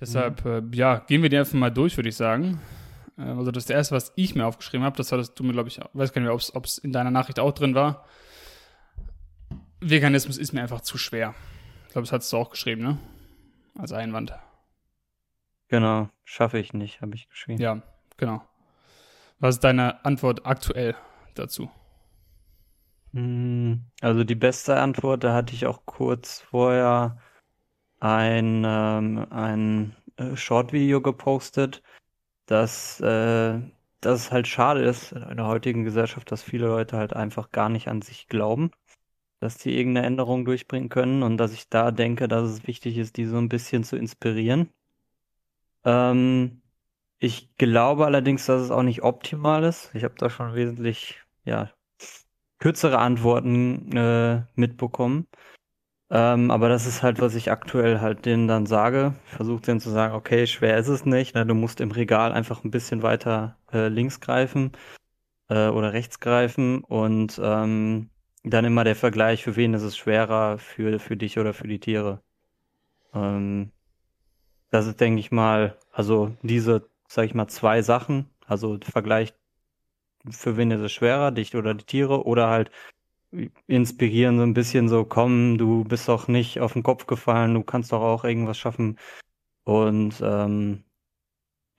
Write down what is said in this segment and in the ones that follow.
Deshalb, mhm. äh, ja, gehen wir die einfach mal durch, würde ich sagen. Äh, also das ist das erste, was ich mir aufgeschrieben habe. Das hattest du mir, glaube ich, weiß gar nicht mehr, ob es in deiner Nachricht auch drin war. Veganismus ist mir einfach zu schwer. Ich glaube, das hattest du auch geschrieben, ne? Als Einwand. Genau, schaffe ich nicht, habe ich geschrieben. Ja, genau. Was ist deine Antwort aktuell dazu? Hm, also die beste Antwort, da hatte ich auch kurz vorher ein, ähm, ein äh, Short-Video gepostet, dass, äh, dass es halt schade ist in der heutigen Gesellschaft, dass viele Leute halt einfach gar nicht an sich glauben, dass die irgendeine Änderung durchbringen können und dass ich da denke, dass es wichtig ist, die so ein bisschen zu inspirieren. Ähm, ich glaube allerdings, dass es auch nicht optimal ist. Ich habe da schon wesentlich, ja, kürzere Antworten äh, mitbekommen. Ähm, aber das ist halt, was ich aktuell halt denen dann sage. Ich versuche denen zu sagen, okay, schwer ist es nicht. Ne? Du musst im Regal einfach ein bisschen weiter äh, links greifen äh, oder rechts greifen und ähm, dann immer der Vergleich, für wen ist es schwerer, für, für dich oder für die Tiere. Ähm, das ist, denke ich mal, also diese, sag ich mal, zwei Sachen, also Vergleich, für wen ist es schwerer, dich oder die Tiere, oder halt inspirieren, so ein bisschen so, komm, du bist doch nicht auf den Kopf gefallen, du kannst doch auch irgendwas schaffen. Und ähm,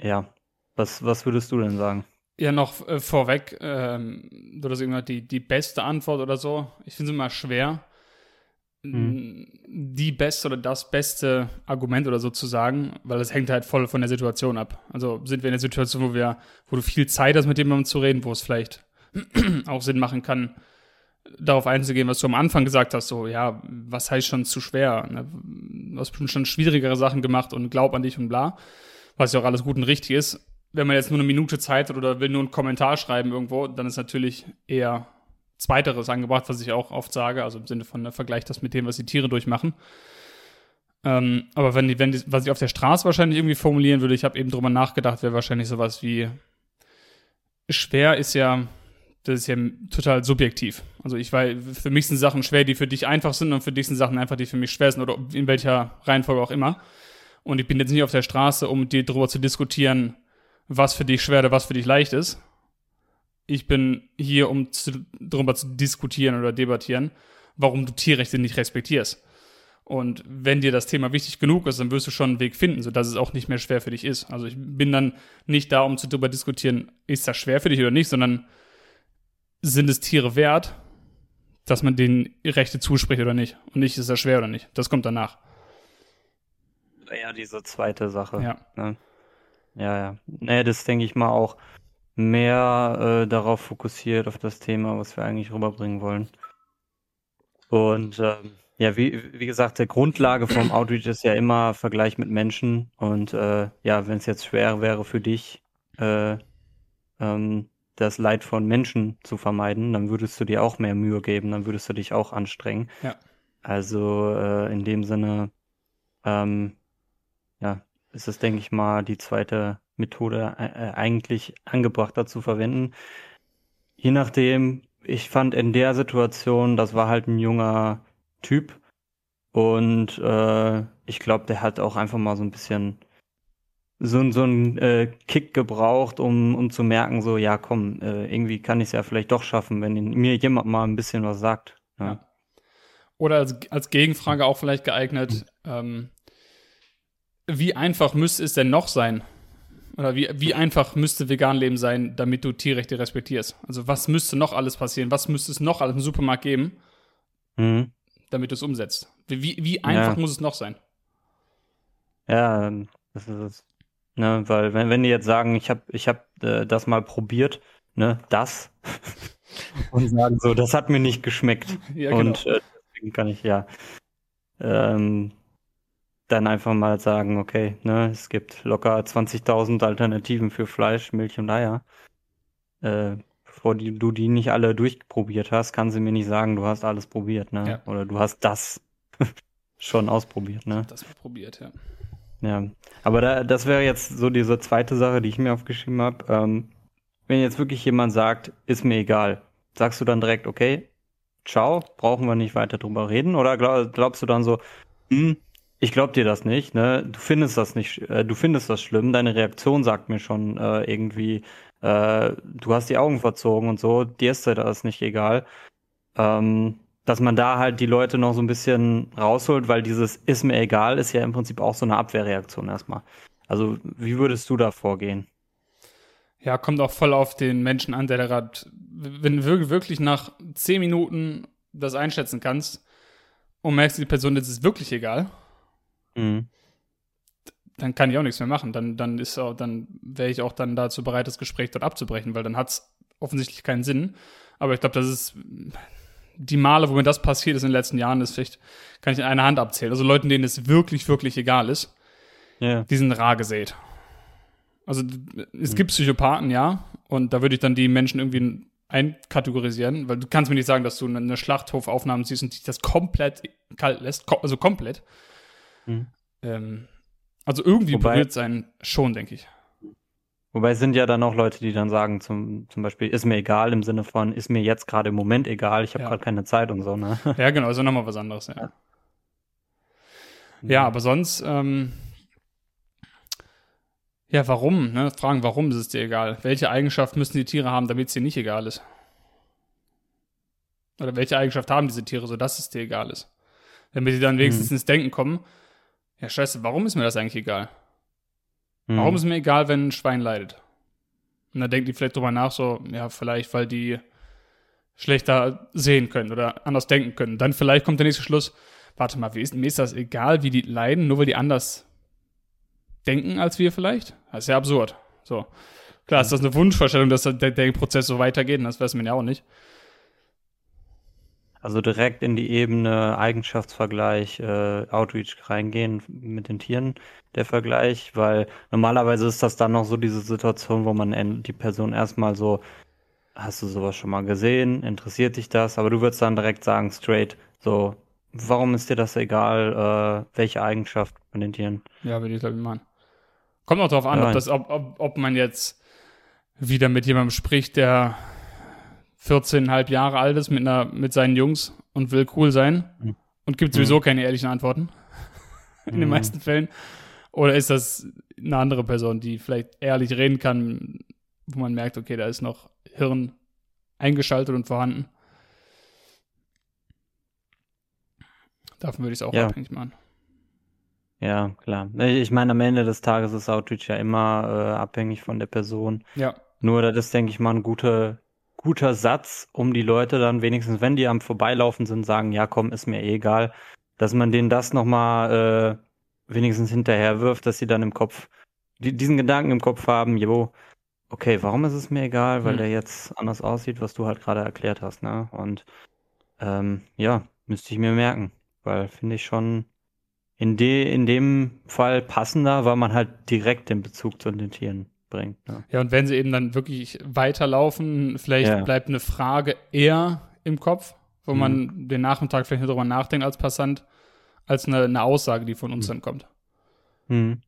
ja, was, was würdest du denn sagen? Ja, noch äh, vorweg, ähm, du hast irgendwann die, die beste Antwort oder so. Ich finde es immer schwer, mhm. die beste oder das beste Argument oder so zu sagen, weil es hängt halt voll von der Situation ab. Also sind wir in der Situation, wo wir, wo du viel Zeit hast, mit jemandem zu reden, wo es vielleicht auch Sinn machen kann, darauf einzugehen, was du am Anfang gesagt hast, so, ja, was heißt schon zu schwer? Ne? Du hast schon schwierigere Sachen gemacht und glaub an dich und bla, was ja auch alles gut und richtig ist. Wenn man jetzt nur eine Minute Zeit hat oder will nur einen Kommentar schreiben irgendwo, dann ist natürlich eher Zweiteres angebracht, was ich auch oft sage, also im Sinne von ne, Vergleich das mit dem, was die Tiere durchmachen. Ähm, aber wenn die, wenn die, was ich auf der Straße wahrscheinlich irgendwie formulieren würde, ich habe eben drüber nachgedacht, wäre wahrscheinlich sowas wie schwer ist ja das ist ja total subjektiv. Also ich weil für mich sind Sachen schwer, die für dich einfach sind und für dich sind Sachen einfach, die für mich schwer sind oder in welcher Reihenfolge auch immer. Und ich bin jetzt nicht auf der Straße, um dir darüber zu diskutieren, was für dich schwer oder was für dich leicht ist. Ich bin hier, um zu, darüber zu diskutieren oder debattieren, warum du Tierrechte nicht respektierst. Und wenn dir das Thema wichtig genug ist, dann wirst du schon einen Weg finden, sodass es auch nicht mehr schwer für dich ist. Also ich bin dann nicht da, um zu darüber diskutieren, ist das schwer für dich oder nicht, sondern sind es Tiere wert, dass man denen Rechte zuspricht oder nicht? Und nicht, ist das schwer oder nicht? Das kommt danach. Ja, diese zweite Sache. Ja. Ne? Ja, ja. Naja, das denke ich mal auch mehr äh, darauf fokussiert, auf das Thema, was wir eigentlich rüberbringen wollen. Und ähm, ja, wie, wie gesagt, der Grundlage vom Outreach ist ja immer Vergleich mit Menschen. Und äh, ja, wenn es jetzt schwer wäre für dich, äh, ähm, das Leid von Menschen zu vermeiden, dann würdest du dir auch mehr Mühe geben, dann würdest du dich auch anstrengen. Ja. Also äh, in dem Sinne, ähm, ja, ist es, denke ich mal, die zweite Methode äh, äh, eigentlich angebrachter zu verwenden. Je nachdem, ich fand in der Situation, das war halt ein junger Typ und äh, ich glaube, der hat auch einfach mal so ein bisschen so, so einen äh, Kick gebraucht, um, um zu merken, so, ja, komm, äh, irgendwie kann ich es ja vielleicht doch schaffen, wenn mir jemand mal ein bisschen was sagt. Ja. ja. Oder als, als Gegenfrage auch vielleicht geeignet, mhm. ähm, wie einfach müsste es denn noch sein? Oder wie, wie einfach müsste vegan Leben sein, damit du Tierrechte respektierst? Also was müsste noch alles passieren? Was müsste es noch alles im Supermarkt geben, mhm. damit du es umsetzt? Wie, wie einfach ja. muss es noch sein? Ja, das ist es. Ne, weil wenn, wenn die jetzt sagen, ich habe ich hab, äh, das mal probiert, ne, das, und sagen so, das hat mir nicht geschmeckt. Ja, genau. Und äh, deswegen kann ich ja ähm, dann einfach mal sagen, okay, ne, es gibt locker 20.000 Alternativen für Fleisch, Milch und Eier. Äh, bevor die, du die nicht alle durchprobiert hast, kann sie mir nicht sagen, du hast alles probiert, ne? Ja. Oder du hast das schon ausprobiert, ne? Das probiert, ja. Ja, aber da, das wäre jetzt so diese zweite Sache, die ich mir aufgeschrieben habe. Ähm, wenn jetzt wirklich jemand sagt, ist mir egal, sagst du dann direkt, okay, ciao, brauchen wir nicht weiter drüber reden? Oder glaub, glaubst du dann so, hm, ich glaube dir das nicht, ne? Du findest das nicht, äh, du findest das schlimm. Deine Reaktion sagt mir schon äh, irgendwie, äh, du hast die Augen verzogen und so. Dir ist das nicht egal. Ähm, dass man da halt die Leute noch so ein bisschen rausholt, weil dieses ist mir egal ist ja im Prinzip auch so eine Abwehrreaktion erstmal. Also wie würdest du da vorgehen? Ja, kommt auch voll auf den Menschen an, der da gerade, wenn du wirklich nach zehn Minuten das einschätzen kannst und merkst, die Person ist es wirklich egal, mhm. dann kann ich auch nichts mehr machen. Dann, dann ist auch, dann wäre ich auch dann dazu bereit, das Gespräch dort abzubrechen, weil dann hat es offensichtlich keinen Sinn. Aber ich glaube, das ist die Male, wo mir das passiert ist in den letzten Jahren, ist vielleicht, kann ich in einer Hand abzählen. Also Leuten, denen es wirklich, wirklich egal ist, yeah. die sind rar gesät. Also es gibt Psychopathen, ja, und da würde ich dann die Menschen irgendwie einkategorisieren, weil du kannst mir nicht sagen, dass du eine Schlachthofaufnahme siehst und dich das komplett kalt lässt, also komplett. Mhm. Ähm, also irgendwie Wobei, berührt sein schon, denke ich. Wobei sind ja dann auch Leute, die dann sagen, zum, zum Beispiel, ist mir egal im Sinne von, ist mir jetzt gerade im Moment egal, ich habe ja. gerade keine Zeit und so, ne? Ja, genau, also nochmal was anderes, ja. Ja, ja aber sonst, ähm, ja, warum? Ne? Fragen, warum ist es dir egal? Welche Eigenschaft müssen die Tiere haben, damit es dir nicht egal ist? Oder welche Eigenschaft haben diese Tiere, sodass es dir egal ist? Damit sie dann wenigstens hm. ins Denken kommen, ja, scheiße, warum ist mir das eigentlich egal? Mhm. Warum ist mir egal, wenn ein Schwein leidet? Und dann denken die vielleicht drüber nach, so, ja, vielleicht, weil die schlechter sehen können oder anders denken können. Dann vielleicht kommt der nächste Schluss, warte mal, wie ist, mir ist das egal, wie die leiden, nur weil die anders denken als wir vielleicht? Das ist ja absurd. So. Klar, ist das eine Wunschvorstellung, dass der, der Prozess so weitergeht, und das weiß man ja auch nicht. Also direkt in die Ebene Eigenschaftsvergleich, äh, Outreach reingehen mit den Tieren, der Vergleich, weil normalerweise ist das dann noch so diese Situation, wo man die Person erstmal so, hast du sowas schon mal gesehen, interessiert dich das, aber du würdest dann direkt sagen, straight, so, warum ist dir das egal, äh, welche Eigenschaft von den Tieren? Ja, würde ich glaube ich machen. Kommt auch darauf an, ja, ob, das, ob, ob, ob man jetzt wieder mit jemandem spricht, der 14,5 Jahre alt ist mit, einer, mit seinen Jungs und will cool sein mhm. und gibt sowieso mhm. keine ehrlichen Antworten. In mhm. den meisten Fällen. Oder ist das eine andere Person, die vielleicht ehrlich reden kann, wo man merkt, okay, da ist noch Hirn eingeschaltet und vorhanden. Davon würde ich es auch ja. abhängig machen. Ja, klar. Ich meine, am Ende des Tages ist Outreach ja immer äh, abhängig von der Person. Ja. Nur das ist, denke ich mal, ein guter guter Satz, um die Leute dann wenigstens, wenn die am Vorbeilaufen sind, sagen, ja komm, ist mir eh egal, dass man denen das nochmal äh, wenigstens hinterher wirft, dass sie dann im Kopf, die, diesen Gedanken im Kopf haben, jo, okay, warum ist es mir egal, weil mhm. der jetzt anders aussieht, was du halt gerade erklärt hast, ne? Und ähm, ja, müsste ich mir merken, weil finde ich schon in, de, in dem Fall passender, weil man halt direkt den Bezug zu den Tieren bringt. Ja. ja, und wenn sie eben dann wirklich weiterlaufen, vielleicht ja. bleibt eine Frage eher im Kopf, wo mhm. man den Nachmittag vielleicht nicht darüber nachdenkt als Passant, als eine, eine Aussage, die von uns mhm. dann kommt. Mhm.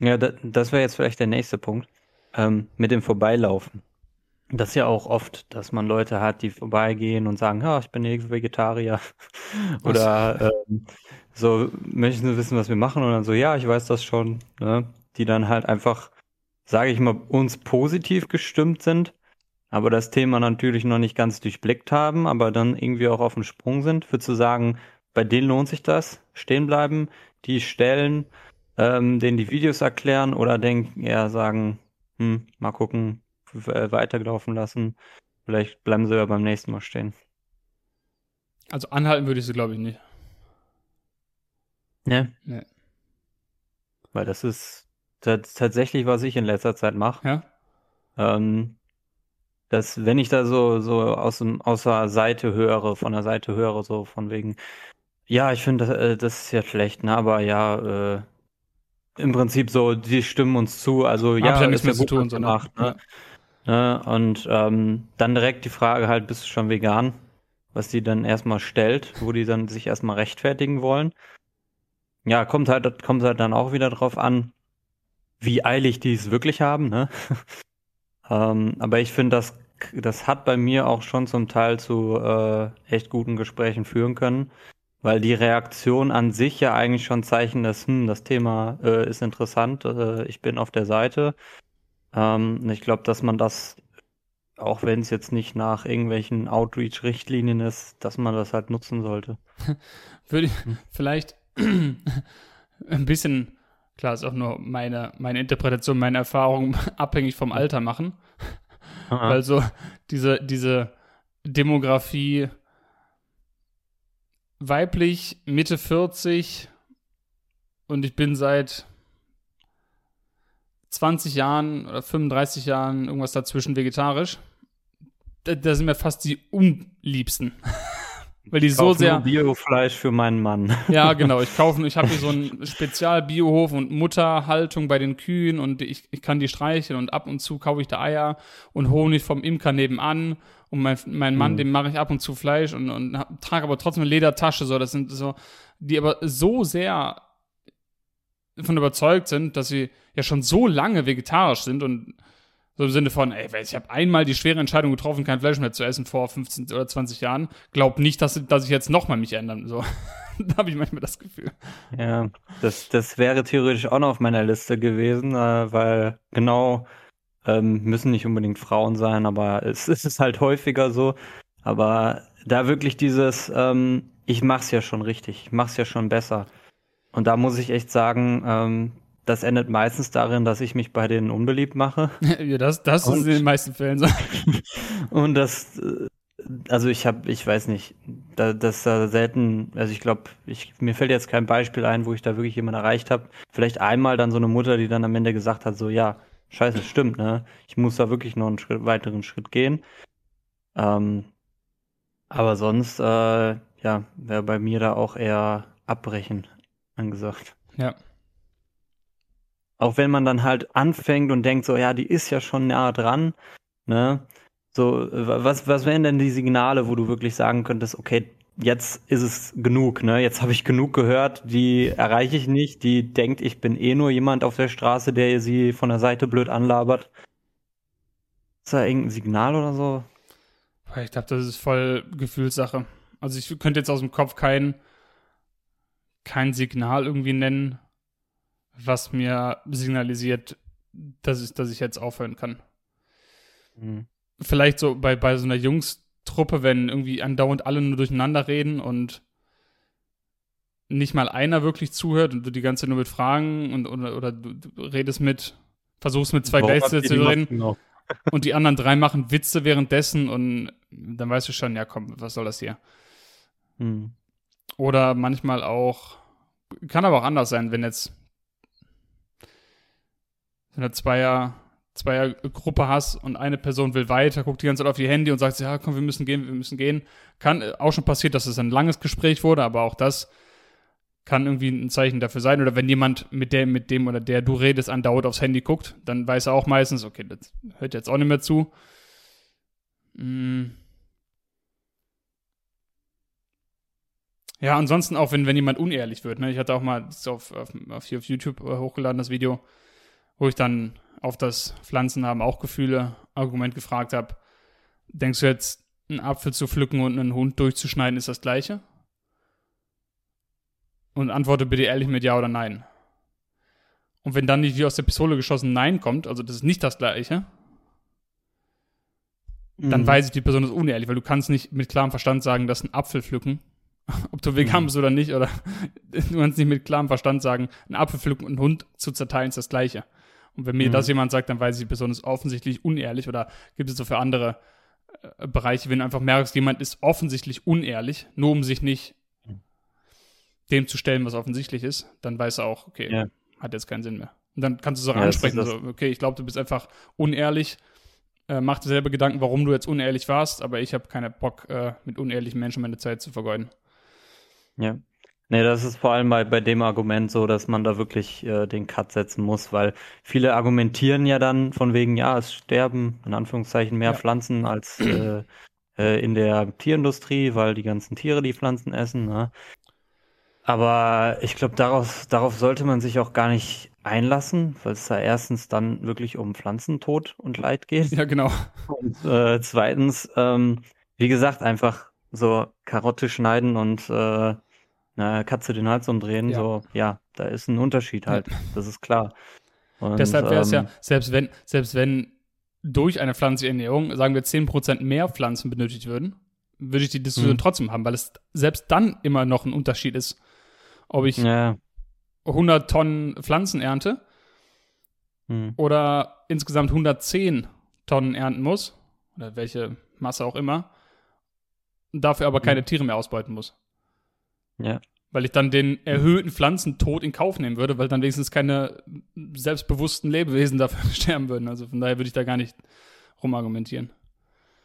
Ja, das, das wäre jetzt vielleicht der nächste Punkt. Ähm, mit dem Vorbeilaufen. Das ist ja auch oft, dass man Leute hat, die vorbeigehen und sagen, ja, ich bin Vegetarier. Oder ähm, so, möchten Sie wissen, was wir machen? Und dann so, ja, ich weiß das schon. Ne? Die dann halt einfach sage ich mal, uns positiv gestimmt sind, aber das Thema natürlich noch nicht ganz durchblickt haben, aber dann irgendwie auch auf dem Sprung sind, für zu sagen, bei denen lohnt sich das, stehen bleiben, die stellen, ähm, denen die Videos erklären oder denken, eher sagen, hm, mal gucken, weitergelaufen lassen, vielleicht bleiben sie ja beim nächsten Mal stehen. Also anhalten würde ich sie, glaube ich, nicht. Ne? Nee. Weil das ist, tatsächlich, was ich in letzter Zeit mache. Ja. Ähm, dass wenn ich da so so aus dem aus der Seite höre, von der Seite höre, so von wegen, ja, ich finde das, äh, das ist ja schlecht, ne, aber ja, äh, im Prinzip so, die stimmen uns zu, also ja, ja nichts mehr zu tun, so gemacht, ne? Ja. Ne? Und ähm, dann direkt die Frage halt, bist du schon vegan? Was die dann erstmal stellt, wo die dann sich erstmal rechtfertigen wollen. Ja, kommt halt, kommt halt dann auch wieder drauf an, wie eilig die es wirklich haben. Ne? ähm, aber ich finde, das, das hat bei mir auch schon zum Teil zu äh, echt guten Gesprächen führen können, weil die Reaktion an sich ja eigentlich schon Zeichen, dass hm, das Thema äh, ist interessant, äh, ich bin auf der Seite. Ähm, ich glaube, dass man das, auch wenn es jetzt nicht nach irgendwelchen Outreach-Richtlinien ist, dass man das halt nutzen sollte. Würde ich hm. vielleicht ein bisschen, klar, ist auch nur meine, meine Interpretation, meine Erfahrung abhängig vom Alter machen. Aha. Weil so diese, diese Demografie weiblich, Mitte 40 und ich bin seit 20 Jahren oder 35 Jahren irgendwas dazwischen vegetarisch. Da, da sind mir fast die unliebsten. Weil die ich so sehr. Biofleisch für meinen Mann. Ja, genau. Ich kaufe, ich habe hier so einen Spezial-Biohof und Mutterhaltung bei den Kühen und ich, ich kann die streicheln und ab und zu kaufe ich da Eier und Honig vom Imker nebenan und mein, mein Mann, mhm. dem mache ich ab und zu Fleisch und, und trage aber trotzdem eine Ledertasche. So, das sind so, die aber so sehr davon überzeugt sind, dass sie ja schon so lange vegetarisch sind und so im Sinne von, ey, ich habe einmal die schwere Entscheidung getroffen, kein Fleisch mehr zu essen vor 15 oder 20 Jahren. Glaub nicht, dass, dass ich jetzt nochmal mich ändern. So, da habe ich manchmal das Gefühl. Ja, das, das wäre theoretisch auch noch auf meiner Liste gewesen, äh, weil genau ähm, müssen nicht unbedingt Frauen sein, aber es, es ist halt häufiger so. Aber da wirklich dieses, ähm, ich mach's ja schon richtig, ich mach's ja schon besser. Und da muss ich echt sagen, ähm, das endet meistens darin, dass ich mich bei denen unbeliebt mache. ja, das, das und, ist in den meisten Fällen so. und das, äh, also ich habe, ich weiß nicht, da, das da selten, also ich glaube, ich, mir fällt jetzt kein Beispiel ein, wo ich da wirklich jemanden erreicht habe. Vielleicht einmal dann so eine Mutter, die dann am Ende gesagt hat, so ja, scheiße, stimmt, ne? Ich muss da wirklich noch einen Schritt, weiteren Schritt gehen. Ähm, aber sonst, äh, ja, wäre bei mir da auch eher abbrechen angesagt. Ja. Auch wenn man dann halt anfängt und denkt so, ja, die ist ja schon nah dran, ne? So, was, was wären denn die Signale, wo du wirklich sagen könntest, okay, jetzt ist es genug, ne? Jetzt habe ich genug gehört, die erreiche ich nicht, die denkt, ich bin eh nur jemand auf der Straße, der sie von der Seite blöd anlabert. Ist da irgendein Signal oder so? Ich glaube, das ist voll Gefühlssache. Also ich könnte jetzt aus dem Kopf kein, kein Signal irgendwie nennen, was mir signalisiert, dass ich, dass ich jetzt aufhören kann. Mhm. Vielleicht so bei, bei so einer Jungs-Truppe, wenn irgendwie andauernd alle nur durcheinander reden und nicht mal einer wirklich zuhört und du die ganze Zeit nur mit Fragen und oder, oder du, du redest mit, versuchst mit zwei Gleichsätzen zu reden und die anderen drei machen Witze währenddessen und dann weißt du schon, ja komm, was soll das hier? Mhm. Oder manchmal auch, kann aber auch anders sein, wenn jetzt wenn du Zweier, Zweiergruppe hast und eine Person will weiter, guckt die ganze Zeit auf ihr Handy und sagt, ja, komm, wir müssen gehen, wir müssen gehen. Kann auch schon passiert, dass es ein langes Gespräch wurde, aber auch das kann irgendwie ein Zeichen dafür sein. Oder wenn jemand mit dem, mit dem oder der du redest, andauernd aufs Handy guckt, dann weiß er auch meistens, okay, das hört jetzt auch nicht mehr zu. Hm. Ja, ansonsten auch, wenn, wenn jemand unehrlich wird. Ne? Ich hatte auch mal auf, auf, auf YouTube äh, hochgeladen, das Video, wo ich dann auf das Pflanzen haben auch Gefühle Argument gefragt habe, denkst du jetzt, einen Apfel zu pflücken und einen Hund durchzuschneiden ist das gleiche? Und antworte bitte ehrlich mit Ja oder Nein. Und wenn dann nicht wie aus der Pistole geschossen Nein kommt, also das ist nicht das gleiche, mhm. dann weiß ich, die Person ist unehrlich, weil du kannst nicht mit klarem Verstand sagen, dass ein Apfel pflücken, ob du vegan mhm. bist oder nicht, oder du kannst nicht mit klarem Verstand sagen, ein Apfel pflücken und einen Hund zu zerteilen ist das gleiche. Und wenn mir mhm. das jemand sagt, dann weiß ich, ist offensichtlich unehrlich oder gibt es so für andere äh, Bereiche, wenn du einfach merkst, jemand ist offensichtlich unehrlich, nur um sich nicht dem zu stellen, was offensichtlich ist, dann weiß er auch, okay, ja. hat jetzt keinen Sinn mehr. Und dann kannst du es auch ja, ansprechen, so, okay, ich glaube, du bist einfach unehrlich, äh, mach dir selber Gedanken, warum du jetzt unehrlich warst, aber ich habe keinen Bock, äh, mit unehrlichen Menschen meine Zeit zu vergeuden. Ja. Nee, das ist vor allem bei, bei dem Argument so, dass man da wirklich äh, den Cut setzen muss, weil viele argumentieren ja dann von wegen, ja, es sterben in Anführungszeichen mehr ja. Pflanzen als äh, äh, in der Tierindustrie, weil die ganzen Tiere die Pflanzen essen. Ne? Aber ich glaube, darauf, darauf sollte man sich auch gar nicht einlassen, weil es da erstens dann wirklich um Pflanzentod und Leid geht. Ja, genau. Und äh, zweitens, ähm, wie gesagt, einfach so Karotte schneiden und äh, na, Katze den Hals umdrehen, Ja. so, ja, da ist ein Unterschied halt, das ist klar. Und, Deshalb wäre es ja, ähm, selbst wenn, selbst wenn durch eine pflanzliche Ernährung, sagen wir, 10% mehr Pflanzen benötigt würden, würde ich die Diskussion Mhm. trotzdem haben, weil es selbst dann immer noch ein Unterschied ist, ob ich Ja, 100 Tonnen Pflanzen ernte hm, oder insgesamt 110 Tonnen ernten muss, oder welche Masse auch immer, dafür aber keine Tiere mehr ausbeuten muss. Ja, Weil ich dann den erhöhten Pflanzentod in Kauf nehmen würde, weil dann wenigstens keine selbstbewussten Lebewesen dafür sterben würden. Also von daher würde ich da gar nicht rumargumentieren.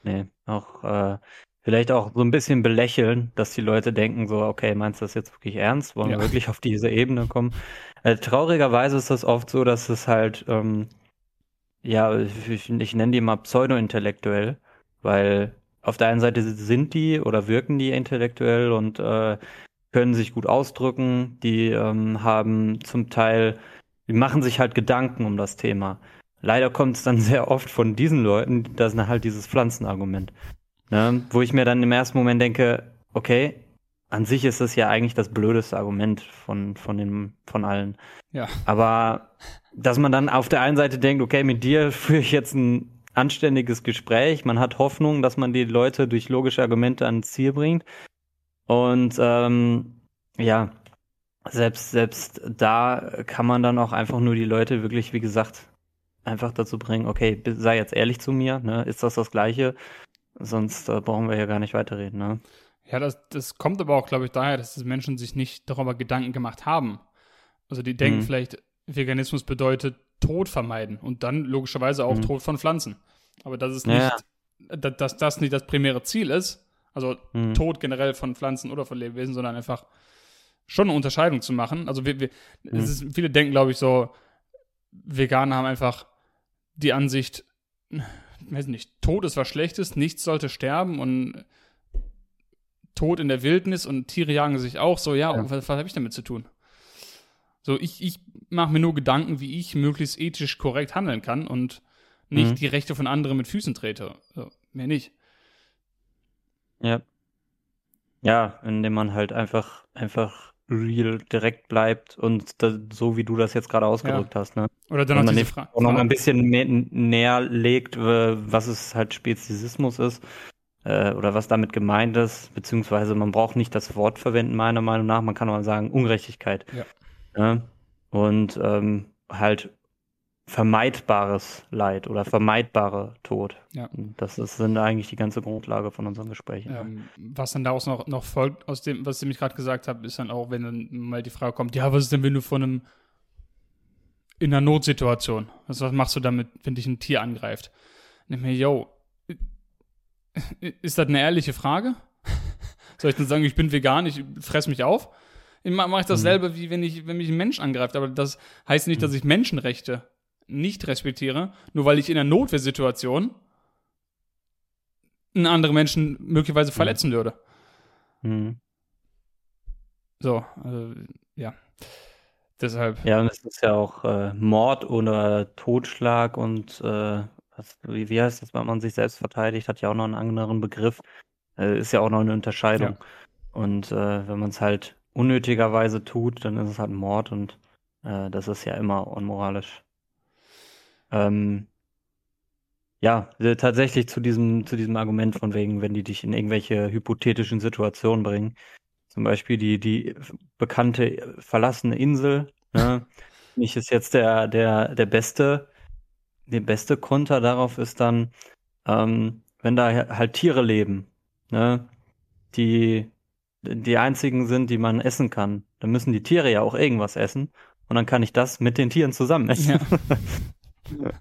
nee, auch, äh, vielleicht auch so ein bisschen belächeln, dass die Leute denken so, okay, meinst du das jetzt wirklich ernst? Wollen Ja. wir wirklich auf diese Ebene kommen? Äh, traurigerweise ist das oft so, dass es halt, ähm, ja, ich, ich, ich nenne die mal pseudo-intellektuell, weil auf der einen Seite sind die oder wirken die intellektuell und äh, können sich gut ausdrücken, die ähm, haben zum Teil, die machen sich halt Gedanken um das Thema. Leider kommt es dann sehr oft von diesen Leuten, das ist halt dieses Pflanzenargument. Ne? Wo ich mir dann im ersten Moment denke, okay, an sich ist es ja eigentlich das blödeste Argument von, von, den, von allen. Ja. Aber dass man dann auf der einen Seite denkt, okay, mit dir führe ich jetzt ein anständiges Gespräch, man hat Hoffnung, dass man die Leute durch logische Argumente ans Ziel bringt. Und ähm, ja, selbst, selbst da kann man dann auch einfach nur die Leute wirklich, wie gesagt, einfach dazu bringen, okay, sei jetzt ehrlich zu mir, ne? Ist das das Gleiche? Sonst äh, brauchen wir ja gar nicht weiterreden, ne? Ja, das, das kommt aber auch, glaube ich, daher, dass die Menschen sich nicht darüber Gedanken gemacht haben. Also die denken Mhm. vielleicht, Veganismus bedeutet Tod vermeiden und dann logischerweise auch Mhm. Tod von Pflanzen. Aber dass es Ja. nicht, da- dass das nicht das primäre Ziel ist, also Mhm. Tod generell von Pflanzen oder von Lebewesen, sondern einfach schon eine Unterscheidung zu machen. Also wir, wir, Mhm. es ist, viele denken, glaube ich, so, Veganer haben einfach die Ansicht, weiß nicht, Tod ist was Schlechtes, nichts sollte sterben und Tod in der Wildnis und Tiere jagen sich auch so, ja, Ja. was, was habe ich damit zu tun? So, ich, ich mache mir nur Gedanken, wie ich möglichst ethisch korrekt handeln kann und nicht Mhm. die Rechte von anderen mit Füßen trete. So, mehr nicht. Ja. Ja, indem man halt einfach, einfach real direkt bleibt und da, so wie du das jetzt gerade ausgedrückt hast, ne? Oder dann man diese auch noch mal ein bisschen mehr, näher legt, was es halt Speziesismus ist äh, oder was damit gemeint ist, beziehungsweise man braucht nicht das Wort verwenden, meiner Meinung nach. Man kann auch sagen Ungerechtigkeit. Ja. Ne? Und ähm, halt vermeidbares Leid oder vermeidbare Tod. Ja. Das ist, sind eigentlich die ganze Grundlage von unseren Gesprächen. Ähm, was dann daraus noch, noch folgt, aus dem, was ich mich gerade gesagt habe, ist dann auch, wenn dann mal die Frage kommt, ja, was ist denn, wenn du von einem in einer Notsituation, also was machst du damit, wenn dich ein Tier angreift? Nimm mir, yo, ist das eine ehrliche Frage? Soll ich dann sagen, ich bin vegan, ich fress mich auf? Ich mache mach ich dasselbe, wie wenn, ich, wenn mich ein Mensch angreift, aber das heißt nicht, dass ich Menschenrechte nicht respektiere, nur weil ich in einer Notwehrsituation einen anderen Menschen möglicherweise verletzen würde. Mhm. So, also, ja. Deshalb, Ja, und es ist ja auch äh, Mord oder Totschlag und äh, was, wie, wie heißt das, wenn man sich selbst verteidigt, hat ja auch noch einen anderen Begriff. Äh, ist ja auch noch eine Unterscheidung. Und äh, wenn man es halt unnötigerweise tut, dann ist es halt Mord und äh, das ist ja immer unmoralisch. Ähm, ja, äh, tatsächlich zu diesem, zu diesem Argument von wegen, wenn die dich in irgendwelche hypothetischen Situationen bringen. Zum Beispiel die, die bekannte verlassene Insel. Ne? Nicht ist jetzt der, der, der beste, der beste Konter darauf ist dann, ähm, wenn da halt Tiere leben, ne? die die einzigen sind, die man essen kann, dann müssen die Tiere ja auch irgendwas essen und dann kann ich das mit den Tieren zusammen essen. Äh,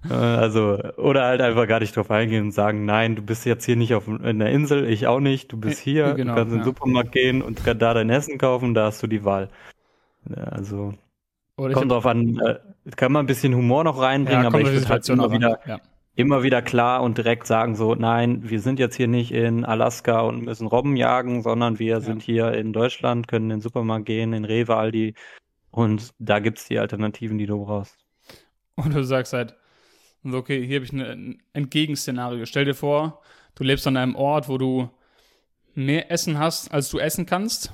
Also, oder halt einfach gar nicht drauf eingehen und sagen, nein, du bist jetzt hier nicht auf in der Insel, ich auch nicht, du bist Äh, hier, genau, du kannst in den ja. Supermarkt gehen und kannst da dein Essen kaufen, da hast du die Wahl. Ja, Also, kommt drauf an, äh, kann man ein bisschen Humor noch reinbringen, ja, aber ich würde halt immer an. wieder, Ja. immer wieder klar und direkt sagen so, nein, wir sind jetzt hier nicht in Alaska und müssen Robben jagen, sondern wir sind hier in Deutschland, können in den Supermarkt gehen, in Rewe, Aldi und da gibt's die Alternativen, die du brauchst. Und du sagst halt, okay, hier habe ich eine- ein Entgegenszenario. Stell dir vor, du lebst an einem Ort, wo du mehr Essen hast, als du essen kannst.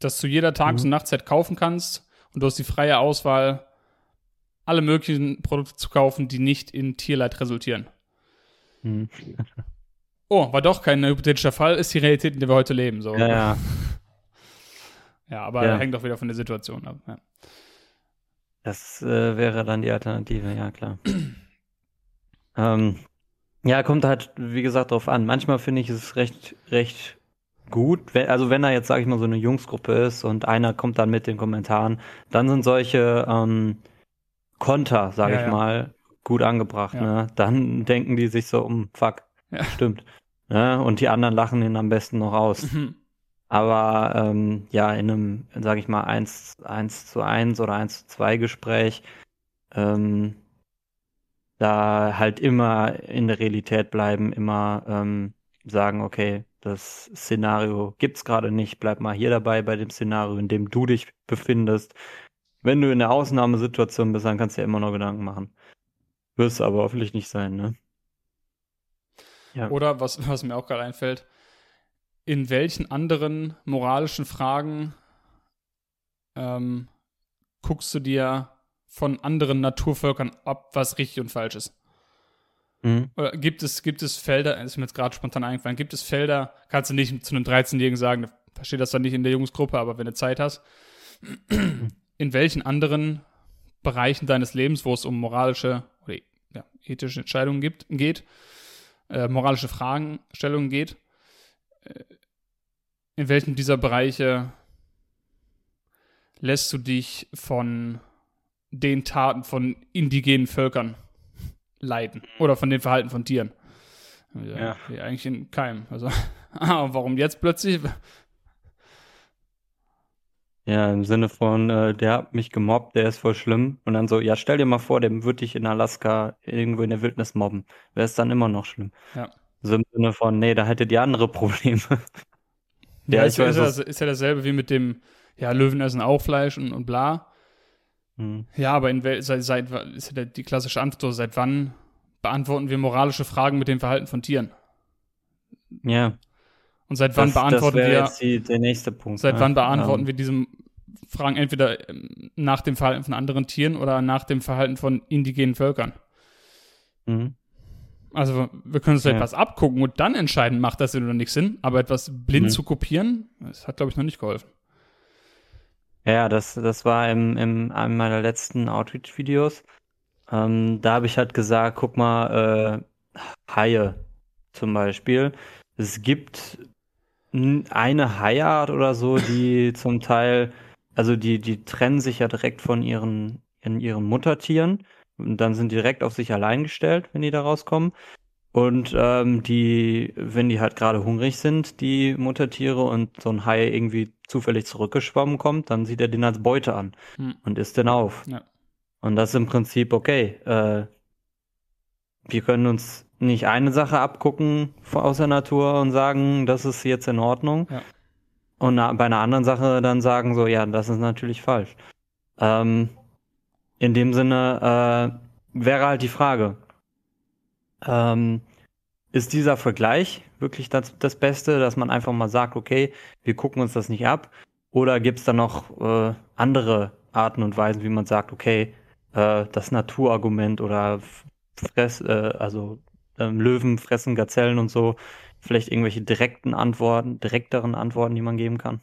das zu jeder Tages- mhm. und Nachtzeit kaufen kannst und du hast die freie Auswahl, alle möglichen Produkte zu kaufen, die nicht in Tierleid resultieren. Mhm. oh, war doch kein hypothetischer Fall, ist die Realität, in der wir heute leben. So. Ja, ja. ja aber ja. hängt auch wieder von der Situation ab. Ja. Das äh, wäre dann die Alternative, ja klar. ähm, ja, kommt halt, wie gesagt, drauf an. Manchmal finde ich es recht, recht gut. Also wenn da jetzt, sage ich mal, so eine Jungsgruppe ist und einer kommt dann mit den Kommentaren, dann sind solche ähm, Konter, sage ja, ich ja. mal, gut angebracht. Ja. Ne? Dann denken die sich so, um, fuck, stimmt. Ne? Und die anderen lachen ihn am besten noch aus. Mhm. Aber ähm, ja, in einem, sage ich mal, 1, 1 zu 1 oder 1 zu 2 Gespräch, ähm, da halt immer in der Realität bleiben, immer ähm, sagen, okay, das Szenario gibt's gerade nicht, bleib mal hier dabei bei dem Szenario, in dem du dich befindest. Wenn du in der Ausnahmesituation bist, dann kannst du ja immer noch Gedanken machen. Wirst aber hoffentlich nicht sein, ne? Ja. Oder was, was mir auch gerade einfällt, in welchen anderen moralischen Fragen ähm, guckst du dir von anderen Naturvölkern ab, was richtig und falsch ist? Mhm. Oder gibt es, gibt es Felder, ist mir jetzt gerade spontan eingefallen, gibt es Felder, kannst du nicht zu einem 13-Jährigen sagen, verstehe das dann nicht in der Jungsgruppe, aber wenn du Zeit hast, in welchen anderen Bereichen deines Lebens, wo es um moralische oder ja, ethische Entscheidungen gibt, geht, äh, moralische Fragestellungen geht, in welchem dieser Bereiche lässt du dich von den Taten von indigenen Völkern leiden oder von den Verhalten von Tieren? Ja, ja. eigentlich in keinem. Also, ah, warum jetzt plötzlich? Ja, im Sinne von, äh, der hat mich gemobbt, der ist voll schlimm. Und dann so, ja, stell dir mal vor, der würde dich in Alaska irgendwo in der Wildnis mobben. Wäre es dann immer noch schlimm. Ja. So im Sinne von, nee, da hättet ihr andere Probleme. ja, ja ist, ja, ist, ist ja dasselbe wie mit dem, ja, Löwen essen auch Fleisch und, und bla. Hm. Ja, aber in seit, seit ist ja die klassische Antwort, seit wann beantworten wir moralische Fragen mit dem Verhalten von Tieren? Ja. Und seit wann das, beantworten das wir. Jetzt die, der nächste Punkt. Seit ja. wann beantworten ja. wir diese Fragen entweder ähm, nach dem Verhalten von anderen Tieren oder nach dem Verhalten von indigenen Völkern? Mhm. Also wir können uns ja. etwas abgucken und dann entscheiden, macht das Sinn oder nicht Sinn. Aber etwas blind mhm. zu kopieren, das hat, glaube ich, noch nicht geholfen. Ja, das, das war im, im einem meiner letzten Outreach-Videos. Ähm, da habe ich halt gesagt, guck mal, äh, Haie zum Beispiel. Es gibt eine Haiart oder so, die zum Teil, also die, die trennen sich ja direkt von ihren, in ihren Muttertieren und dann sind die direkt auf sich allein gestellt, wenn die da rauskommen. Und ähm, die, wenn die halt gerade hungrig sind, die Muttertiere, und so ein Hai irgendwie zufällig zurückgeschwommen kommt, dann sieht er den als Beute an hm. und isst den auf. Ja. Und das ist im Prinzip okay. Äh, wir können uns nicht eine Sache abgucken aus der Natur und sagen, das ist jetzt in Ordnung. Ja. Und bei einer anderen Sache dann sagen so, ja, das ist natürlich falsch. Ähm, in dem Sinne äh, wäre halt die Frage, ähm, ist dieser Vergleich wirklich das, das Beste, dass man einfach mal sagt, okay, wir gucken uns das nicht ab? Oder gibt es da noch äh, andere Arten und Weisen, wie man sagt, okay, äh, das Naturargument oder Fress, äh, also ähm, Löwen fressen Gazellen und so, vielleicht irgendwelche direkten Antworten, direkteren Antworten, die man geben kann?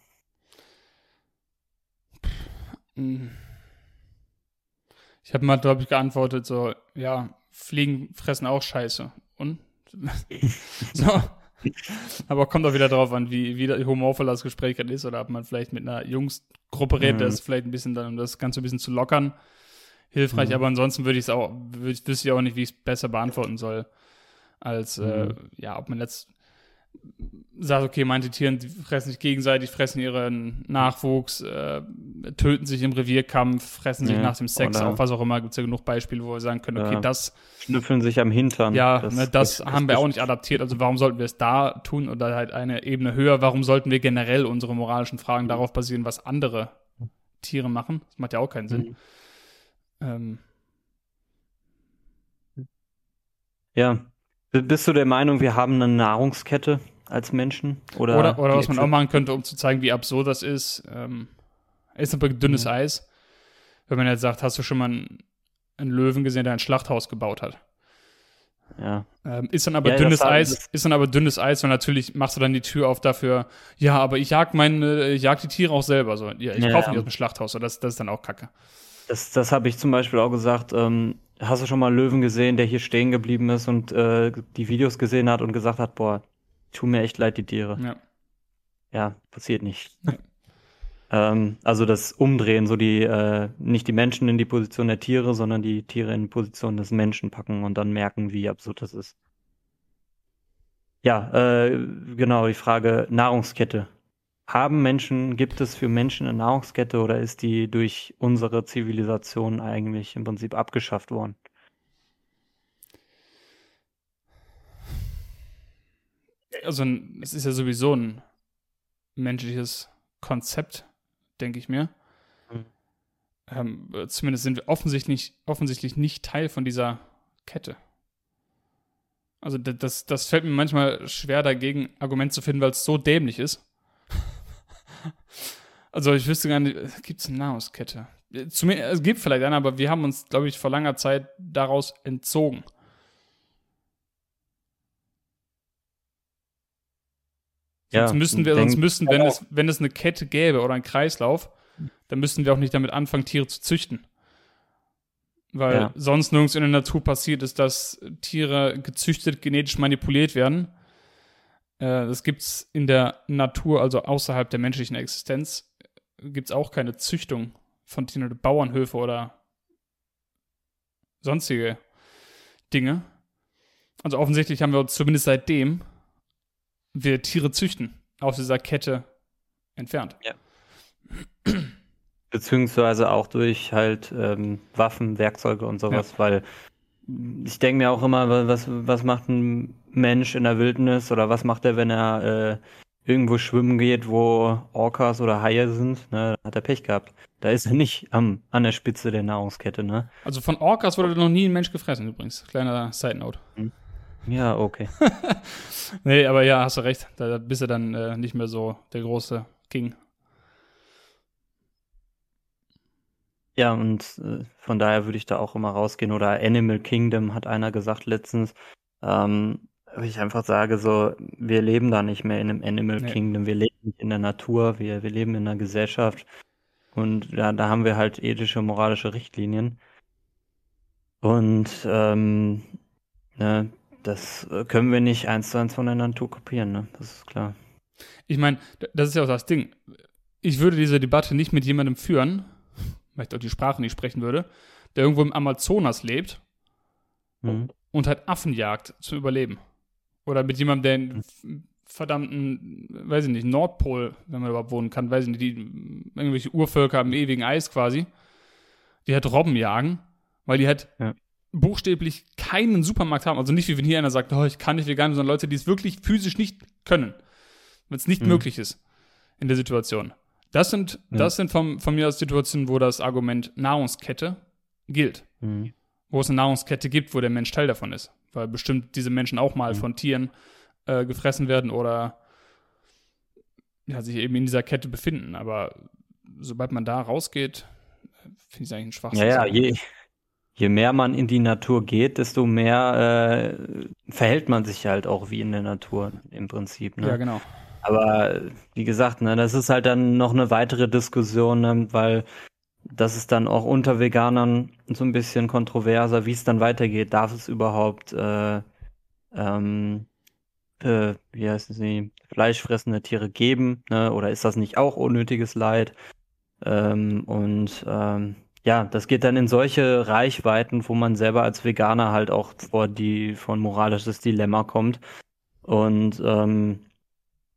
Ich habe mal, glaube ich, geantwortet, so, ja, Fliegen fressen auch Scheiße. Und? so. Aber kommt auch wieder drauf an, wie, wie humorvoll das Gespräch gerade ist oder ob man vielleicht mit einer Jungsgruppe redet, mhm. das ist vielleicht ein bisschen dann, um das Ganze ein bisschen zu lockern, hilfreich. Mhm. Aber ansonsten würde ich es auch, würd, wüsste ich auch nicht, wie ich es besser beantworten soll als, äh, mhm. äh, ja, ob man jetzt sagt, okay, manche Tiere die fressen sich gegenseitig, fressen ihren Nachwuchs, äh, töten sich im Revierkampf, fressen sich ja, nach dem Sex, auch was auch immer. Gibt es ja genug Beispiele, wo wir sagen können, okay, ja, das. Schnüffeln sich am Hintern. Ja, das, ne, das, das haben wir auch nicht adaptiert. Also warum sollten wir es da tun oder halt eine Ebene höher? Warum sollten wir generell unsere moralischen Fragen darauf basieren, was andere Tiere machen? Das macht ja auch keinen Sinn. Mhm. Ähm. Ja, bist du der Meinung, wir haben eine Nahrungskette? als Menschen. Oder, oder, oder was man auch machen könnte, um zu zeigen, wie absurd das ist, ähm, ist aber dünnes mhm. Eis. Wenn man jetzt sagt, hast du schon mal einen, einen Löwen gesehen, der ein Schlachthaus gebaut hat? Ja. Ähm, ist dann aber ja, dünnes Eis, ist dann aber dünnes Eis, weil natürlich machst du dann die Tür auf dafür, ja, aber ich jag meine, ich jag die Tiere auch selber. So, ja, ich ja, kaufe nicht aus dem Schlachthaus, so, das, das ist dann auch Kacke. Das, das habe ich zum Beispiel auch gesagt. Ähm, hast du schon mal einen Löwen gesehen, der hier stehen geblieben ist und äh, die Videos gesehen hat und gesagt hat, boah, tut mir echt leid, die Tiere. Ja. Ja, passiert nicht. Ja. ähm, also das Umdrehen, so die, äh, nicht die Menschen in die Position der Tiere, sondern die Tiere in die Position des Menschen packen und dann merken, wie absurd das ist. Ja, äh, genau, die Frage Nahrungskette. Haben Menschen, gibt es für Menschen eine Nahrungskette oder ist die durch unsere Zivilisation eigentlich im Prinzip abgeschafft worden? Also es ist ja sowieso ein menschliches Konzept, denke ich mir. Mhm. Ähm, zumindest sind wir offensichtlich, offensichtlich nicht Teil von dieser Kette. Also das, das fällt mir manchmal schwer dagegen, Argument zu finden, weil es so dämlich ist. Also ich wüsste gar nicht, gibt es eine Nahrungskette? Zumindest, es gibt vielleicht eine, aber wir haben uns, glaube ich, vor langer Zeit daraus entzogen. Ja, sonst müssten wir, sonst müssten, wenn es, wenn es eine Kette gäbe oder ein Kreislauf, dann müssten wir auch nicht damit anfangen, Tiere zu züchten. Weil ja. sonst nirgends in der Natur passiert ist, dass Tiere gezüchtet, genetisch manipuliert werden äh, das gibt es in der Natur, also außerhalb der menschlichen Existenz, gibt es auch keine Züchtung von Tieren oder Bauernhöfe oder sonstige Dinge. Also offensichtlich haben wir uns zumindest seitdem wir Tiere züchten aus dieser Kette entfernt. Ja. Beziehungsweise auch durch halt ähm, Waffen, Werkzeuge und sowas, ja. weil ich denke mir auch immer, was, was macht ein Mensch in der Wildnis oder was macht er, wenn er äh, irgendwo schwimmen geht, wo Orcas oder Haie sind? Ne? Hat er Pech gehabt. Da ist er nicht am, an der Spitze der Nahrungskette, ne? Also von Orcas wurde noch nie ein Mensch gefressen übrigens. Kleiner Side Note. Hm. Ja, okay. nee, aber ja, hast du recht. Da bist du dann äh, nicht mehr so der große King. Ja, und äh, von daher würde ich da auch immer rausgehen. Oder Animal Kingdom hat einer gesagt letztens. Ähm, ich einfach sage, so, wir leben da nicht mehr in einem Animal nee. Kingdom, wir leben nicht in der Natur, wir, wir leben in einer Gesellschaft. Und ja, da haben wir halt ethische, moralische Richtlinien. Und ähm, ne, das können wir nicht eins zu eins von der Natur kopieren, ne? Das ist klar. Ich meine, das ist ja auch das Ding. Ich würde diese Debatte nicht mit jemandem führen, vielleicht auch die Sprache nicht sprechen würde, der irgendwo im Amazonas lebt mhm. und halt Affen jagt zum Überleben. Oder mit jemandem, der in mhm. verdammten, weiß ich nicht, Nordpol, wenn man überhaupt wohnen kann, weiß ich nicht, die irgendwelche Urvölker im ewigen Eis quasi, die halt Robben jagen, weil die halt ja. buchstäblich keinen Supermarkt haben. Also nicht wie wenn hier einer sagt, oh, ich kann nicht vegan, sondern Leute, die es wirklich physisch nicht können. Wenn es nicht mhm. möglich ist in der Situation. Das sind, ja. das sind von, von mir aus Situationen, wo das Argument Nahrungskette gilt. Mhm. Wo es eine Nahrungskette gibt, wo der Mensch Teil davon ist. Weil bestimmt diese Menschen auch mal mhm. von Tieren äh, gefressen werden oder ja, sich eben in dieser Kette befinden. Aber sobald man da rausgeht, finde ich es eigentlich ein Schwachsinn. Ja, ja, je, je mehr man in die Natur geht, desto mehr äh, verhält man sich halt auch wie in der Natur im Prinzip. Ne? Ja, genau. Aber wie gesagt, ne, das ist halt dann noch eine weitere Diskussion, ne, weil das ist dann auch unter Veganern so ein bisschen kontroverser, wie es dann weitergeht. Darf es überhaupt, äh, ähm, äh, wie heißen sie, fleischfressende Tiere geben? Ne? Oder ist das nicht auch unnötiges Leid? Ähm, und ähm, ja, das geht dann in solche Reichweiten, wo man selber als Veganer halt auch vor die vor ein moralisches Dilemma kommt. Und ähm,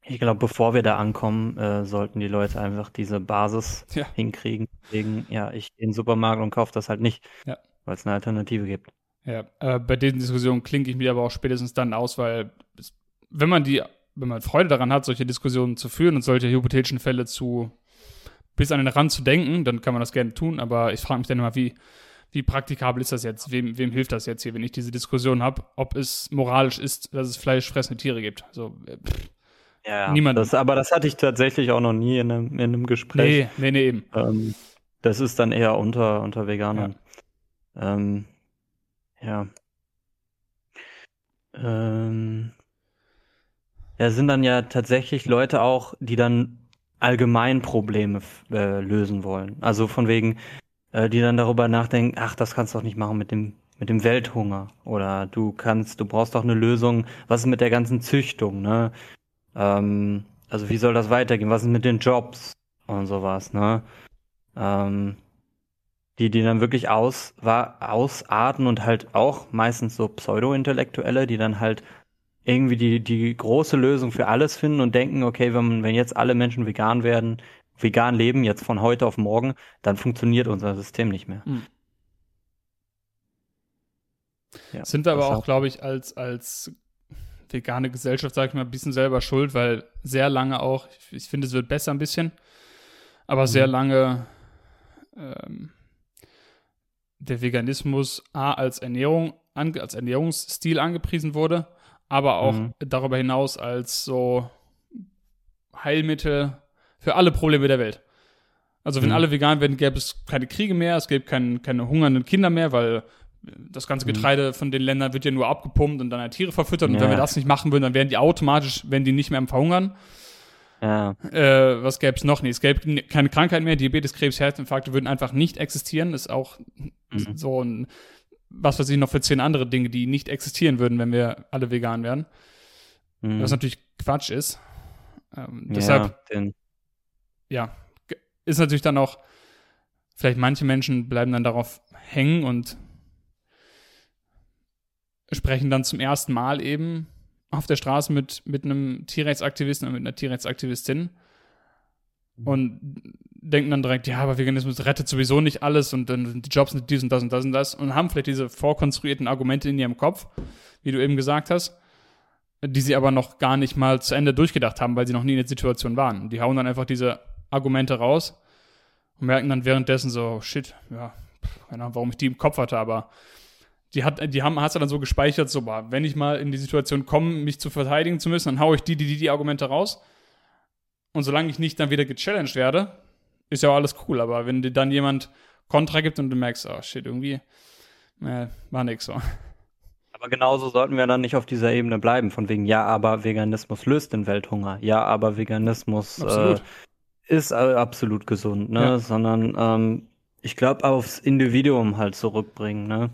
ich glaube, bevor wir da ankommen, äh, sollten die Leute einfach diese Basis ja. hinkriegen. Deswegen, ja, ich gehe in den Supermarkt und kaufe das halt nicht, ja. weil es eine Alternative gibt. Ja, äh, bei den Diskussionen klinke ich mir aber auch spätestens dann aus, weil es, wenn man die, wenn man Freude daran hat, solche Diskussionen zu führen und solche hypothetischen Fälle zu bis an den Rand zu denken, dann kann man das gerne tun, aber ich frage mich dann immer, wie, wie praktikabel ist das jetzt? Wem, wem hilft das jetzt hier, wenn ich diese Diskussion habe, ob es moralisch ist, dass es fleischfressende Tiere gibt? Also, pff Ja, niemand. Das, aber das hatte ich tatsächlich auch noch nie in einem, in einem Gespräch. Nee, nee, nee, eben. Ähm, das ist dann eher unter, unter Veganern. Ja. Ähm, ja. Ähm, ja, sind dann ja tatsächlich Leute auch, die dann allgemein Probleme äh, lösen wollen. Also von wegen, äh, die dann darüber nachdenken, ach, das kannst du doch nicht machen mit dem mit dem Welthunger oder du kannst, du brauchst doch eine Lösung. Was ist mit der ganzen Züchtung, ne? Ähm, also wie soll das weitergehen? Was ist mit den Jobs und sowas, ne? Ähm, die, die dann wirklich aus, war, ausarten und halt auch meistens so Pseudo-Intellektuelle, die dann halt irgendwie die, die große Lösung für alles finden und denken, okay, wenn, wenn jetzt alle Menschen vegan werden, vegan leben, jetzt von heute auf morgen, dann funktioniert unser System nicht mehr. Mhm. Ja, Sind wir aber auch, glaube ich, als, als vegane Gesellschaft, sage ich mal, ein bisschen selber schuld, weil sehr lange auch, ich, ich finde, es wird besser ein bisschen, aber mhm. sehr lange ähm, der Veganismus A als Ernährung, an, als Ernährungsstil angepriesen wurde, aber auch mhm. darüber hinaus als so Heilmittel für alle Probleme der Welt. Also wenn mhm. alle vegan werden, gäbe es keine Kriege mehr, es gäbe kein, keine hungernden Kinder mehr, weil das ganze mhm. Getreide von den Ländern wird ja nur abgepumpt und dann an Tiere verfüttert. Und ja. wenn wir das nicht machen würden, dann wären die automatisch, wenn die nicht mehr am Verhungern. Ja. Äh, was gäbe es noch nicht? Es gäbe keine Krankheit mehr, Diabetes, Krebs, Herzinfarkte würden einfach nicht existieren. Das ist auch mhm. so ein, was weiß ich noch für zehn andere Dinge, die nicht existieren würden, wenn wir alle vegan wären. Mhm. Was natürlich Quatsch ist. Ähm, deshalb, ja, ja, ist natürlich dann auch, vielleicht manche Menschen bleiben dann darauf hängen und sprechen dann zum ersten Mal eben auf der Straße mit, mit einem Tierrechtsaktivisten oder mit einer Tierrechtsaktivistin mhm. und denken dann direkt, ja, aber Veganismus rettet sowieso nicht alles und dann sind die Jobs sind dies und das und das und das und haben vielleicht diese vorkonstruierten Argumente in ihrem Kopf, wie du eben gesagt hast, die sie aber noch gar nicht mal zu Ende durchgedacht haben, weil sie noch nie in der Situation waren. Die hauen dann einfach diese Argumente raus und merken dann währenddessen so, shit, ja, keine Ahnung, warum ich die im Kopf hatte, aber die hat, die haben, hast du dann so gespeichert, so, boah, wenn ich mal in die Situation komme, mich zu verteidigen zu müssen, dann haue ich die, die, die, die Argumente raus. Und solange ich nicht dann wieder gechallenged werde, ist ja auch alles cool. Aber wenn dir dann jemand Kontra gibt und du merkst, oh shit, irgendwie, äh, war nix so. Aber genauso sollten wir dann nicht auf dieser Ebene bleiben, von wegen, ja, aber Veganismus löst den Welthunger. Ja, aber Veganismus äh, ist äh, absolut gesund, ne? Ja. Sondern ähm, ich glaube aufs Individuum halt zurückbringen, ne?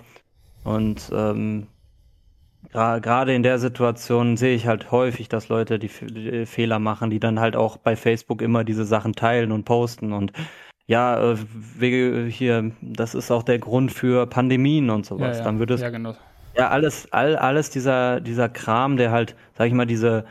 Und ähm, gerade in der Situation sehe ich halt häufig, dass Leute die, die, Fehler machen, die dann halt auch bei Facebook immer diese Sachen teilen und posten und ja, äh, hier, das ist auch der Grund für Pandemien und sowas. Ja, ja. Dann würde es ja, genau. ja alles, all, alles dieser dieser Kram, der halt, sag ich mal, diese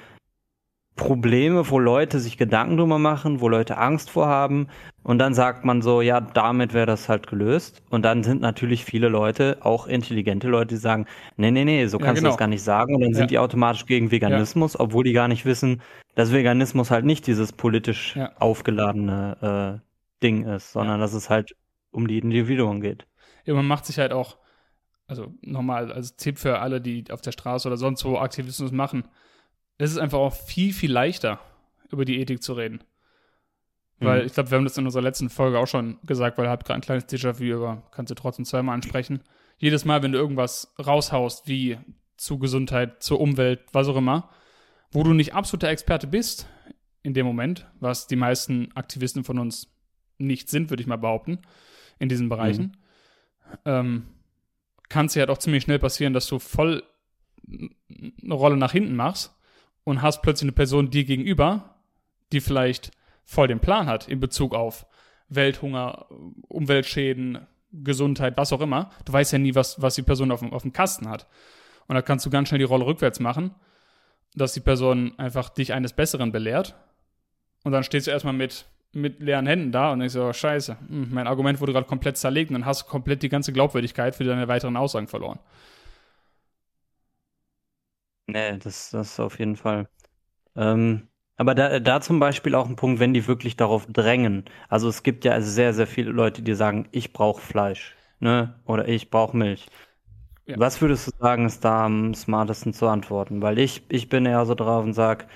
Probleme, wo Leute sich Gedanken drüber machen, wo Leute Angst vorhaben und dann sagt man so, ja, damit wäre das halt gelöst und dann sind natürlich viele Leute, auch intelligente Leute, die sagen, nee, nee, nee, so kannst ja, genau. du das gar nicht sagen und dann ja. sind die automatisch gegen Veganismus, ja. obwohl die gar nicht wissen, dass Veganismus halt nicht dieses politisch aufgeladene äh, Ding ist, sondern dass es halt um die Individuen geht. Ja, man macht sich halt auch, also nochmal als Tipp für alle, die auf der Straße oder sonst wo Aktivismus machen, es ist einfach auch viel, viel leichter, über die Ethik zu reden. Weil mhm. ich glaube, wir haben das in unserer letzten Folge auch schon gesagt, weil ihr habt gerade ein kleines Déjà-vu, aber kannst du trotzdem zweimal ansprechen. Jedes Mal, wenn du irgendwas raushaust, wie zu Gesundheit, zur Umwelt, was auch immer, wo du nicht absoluter Experte bist in dem Moment, was die meisten Aktivisten von uns nicht sind, würde ich mal behaupten, in diesen Bereichen, mhm. ähm, kann es ja halt auch ziemlich schnell passieren, dass du voll eine Rolle nach hinten machst und hast plötzlich eine Person dir gegenüber, die vielleicht voll den Plan hat in Bezug auf Welthunger, Umweltschäden, Gesundheit, was auch immer. Du weißt ja nie, was, was die Person auf, auf dem Kasten hat. Und da kannst du ganz schnell die Rolle rückwärts machen, dass die Person einfach dich eines Besseren belehrt. Und dann stehst du erstmal mit, mit leeren Händen da und denkst so, oh, scheiße, hm, mein Argument wurde gerade komplett zerlegt und dann hast du komplett die ganze Glaubwürdigkeit für deine weiteren Aussagen verloren. Nee, das, das auf jeden Fall. Ähm, aber da, da zum Beispiel auch ein Punkt, wenn die wirklich darauf drängen. Also es gibt ja sehr, sehr viele Leute, die sagen, ich brauche Fleisch, ne? Oder ich brauche Milch. Ja. Was würdest du sagen, ist da am smartesten zu antworten? Weil ich, ich bin eher so drauf und sag,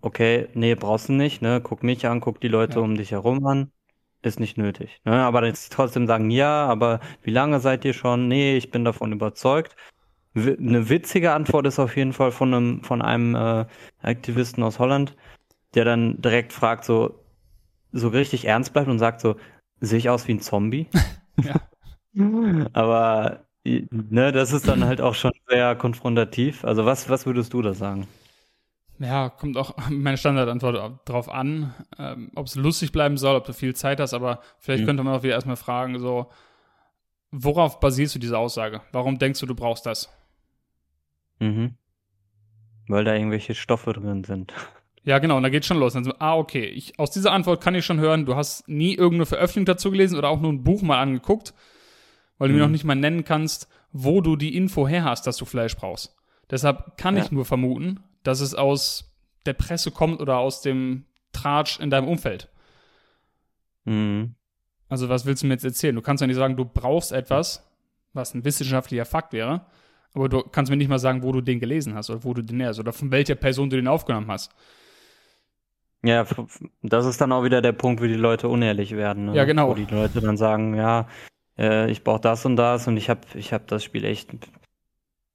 okay, nee, brauchst du nicht, ne? Guck mich an, guck die Leute ja. um dich herum an. Ist nicht nötig. Ne? Aber jetzt trotzdem sagen, ja, aber wie lange seid ihr schon? Nee, ich bin davon überzeugt. Eine witzige Antwort ist auf jeden Fall von einem, von einem äh, Aktivisten aus Holland, der dann direkt fragt, so, so richtig ernst bleibt und sagt so, sehe ich aus wie ein Zombie? ja. Aber ne, das ist dann halt auch schon sehr konfrontativ. Also was, was würdest du da sagen? Ja, kommt auch meine Standardantwort drauf an, ähm, ob es lustig bleiben soll, ob du viel Zeit hast, aber vielleicht mhm. könnte man auch wieder erstmal fragen, so, worauf basierst du diese Aussage? Warum denkst du, du brauchst das? Mhm. Weil da irgendwelche Stoffe drin sind. Ja, genau, und da geht schon los. Also, ah, okay, ich, aus dieser Antwort kann ich schon hören, du hast nie irgendeine Veröffentlichung dazu gelesen oder auch nur ein Buch mal angeguckt, weil du mhm. mir noch nicht mal nennen kannst, wo du die Info her hast, dass du Fleisch brauchst. Deshalb kann ja. ich nur vermuten, dass es aus der Presse kommt oder aus dem Tratsch in deinem Umfeld. Mhm. Also, was willst du mir jetzt erzählen? Du kannst ja nicht sagen, du brauchst etwas, was ein wissenschaftlicher Fakt wäre, aber du kannst mir nicht mal sagen, wo du den gelesen hast oder wo du den näherst oder von welcher Person du den aufgenommen hast. Ja, das ist dann auch wieder der Punkt, wo die Leute unehrlich werden. Ne? Ja, genau. Wo die Leute dann sagen, ja, äh, ich brauche das und das und ich habe ich hab das Spiel echt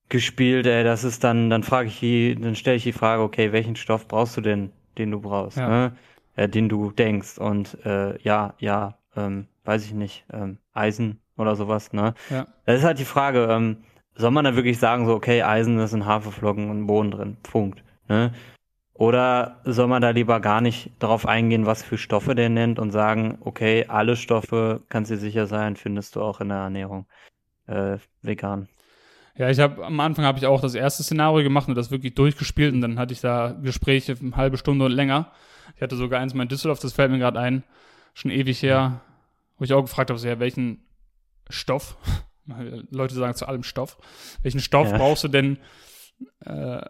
gespielt, ey, das ist dann, dann frage ich die, dann stelle ich die Frage, okay, welchen Stoff brauchst du denn, den du brauchst, ja. ne? äh, den du denkst und äh, ja, ja, ähm, weiß ich nicht, ähm, Eisen oder sowas, ne? Ja. Das ist halt die Frage, ähm, soll man da wirklich sagen, so, okay, Eisen, das sind Haferflocken und Boden drin, Punkt, ne? Oder soll man da lieber gar nicht darauf eingehen, was für Stoffe der nennt und sagen, okay, alle Stoffe, kannst du sicher sein, findest du auch in der Ernährung äh, vegan. Ja, ich habe am Anfang habe ich auch das erste Szenario gemacht und das wirklich durchgespielt und dann hatte ich da Gespräche eine halbe Stunde und länger. Ich hatte sogar eins mal in Düsseldorf, das fällt mir gerade ein, schon ewig her, wo ich auch gefragt habe, so, ja, welchen Stoff, Leute sagen zu allem Stoff, welchen Stoff ja. brauchst du denn äh,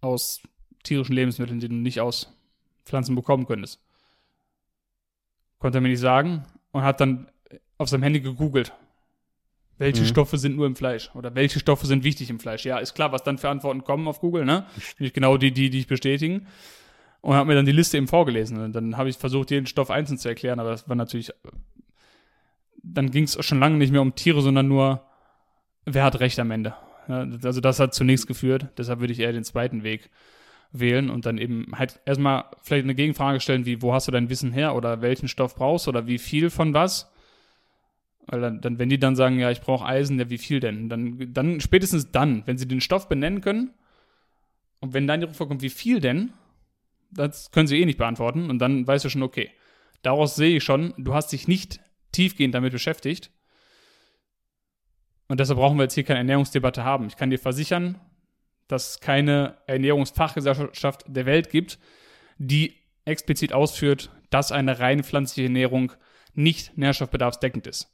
aus tierischen Lebensmitteln, die du nicht aus Pflanzen bekommen könntest? Konnte er mir nicht sagen und hat dann auf seinem Handy gegoogelt welche mhm. Stoffe sind nur im Fleisch oder welche Stoffe sind wichtig im Fleisch? Ja, ist klar, was dann für Antworten kommen auf Google, ne? Nicht genau die, die, die ich bestätigen. Und habe mir dann die Liste eben vorgelesen. Und dann habe ich versucht, jeden Stoff einzeln zu erklären, aber das war natürlich. Dann ging es schon lange nicht mehr um Tiere, sondern nur, wer hat Recht am Ende. Also das hat zunächst geführt. Deshalb würde ich eher den zweiten Weg wählen und dann eben halt erstmal vielleicht eine Gegenfrage stellen, wie, wo hast du dein Wissen her oder welchen Stoff brauchst oder wie viel von was? Weil dann, dann, wenn die dann sagen, ja, ich brauche Eisen, ja, wie viel denn? Dann, dann, spätestens dann, wenn sie den Stoff benennen können, und wenn dann die Rückfrage kommt, wie viel denn, das können sie eh nicht beantworten. Und dann weißt du schon, okay, daraus sehe ich schon, du hast dich nicht tiefgehend damit beschäftigt. Und deshalb brauchen wir jetzt hier keine Ernährungsdebatte haben. Ich kann dir versichern, dass es keine Ernährungsfachgesellschaft der Welt gibt, die explizit ausführt, dass eine rein pflanzliche Ernährung nicht nährstoffbedarfsdeckend ist.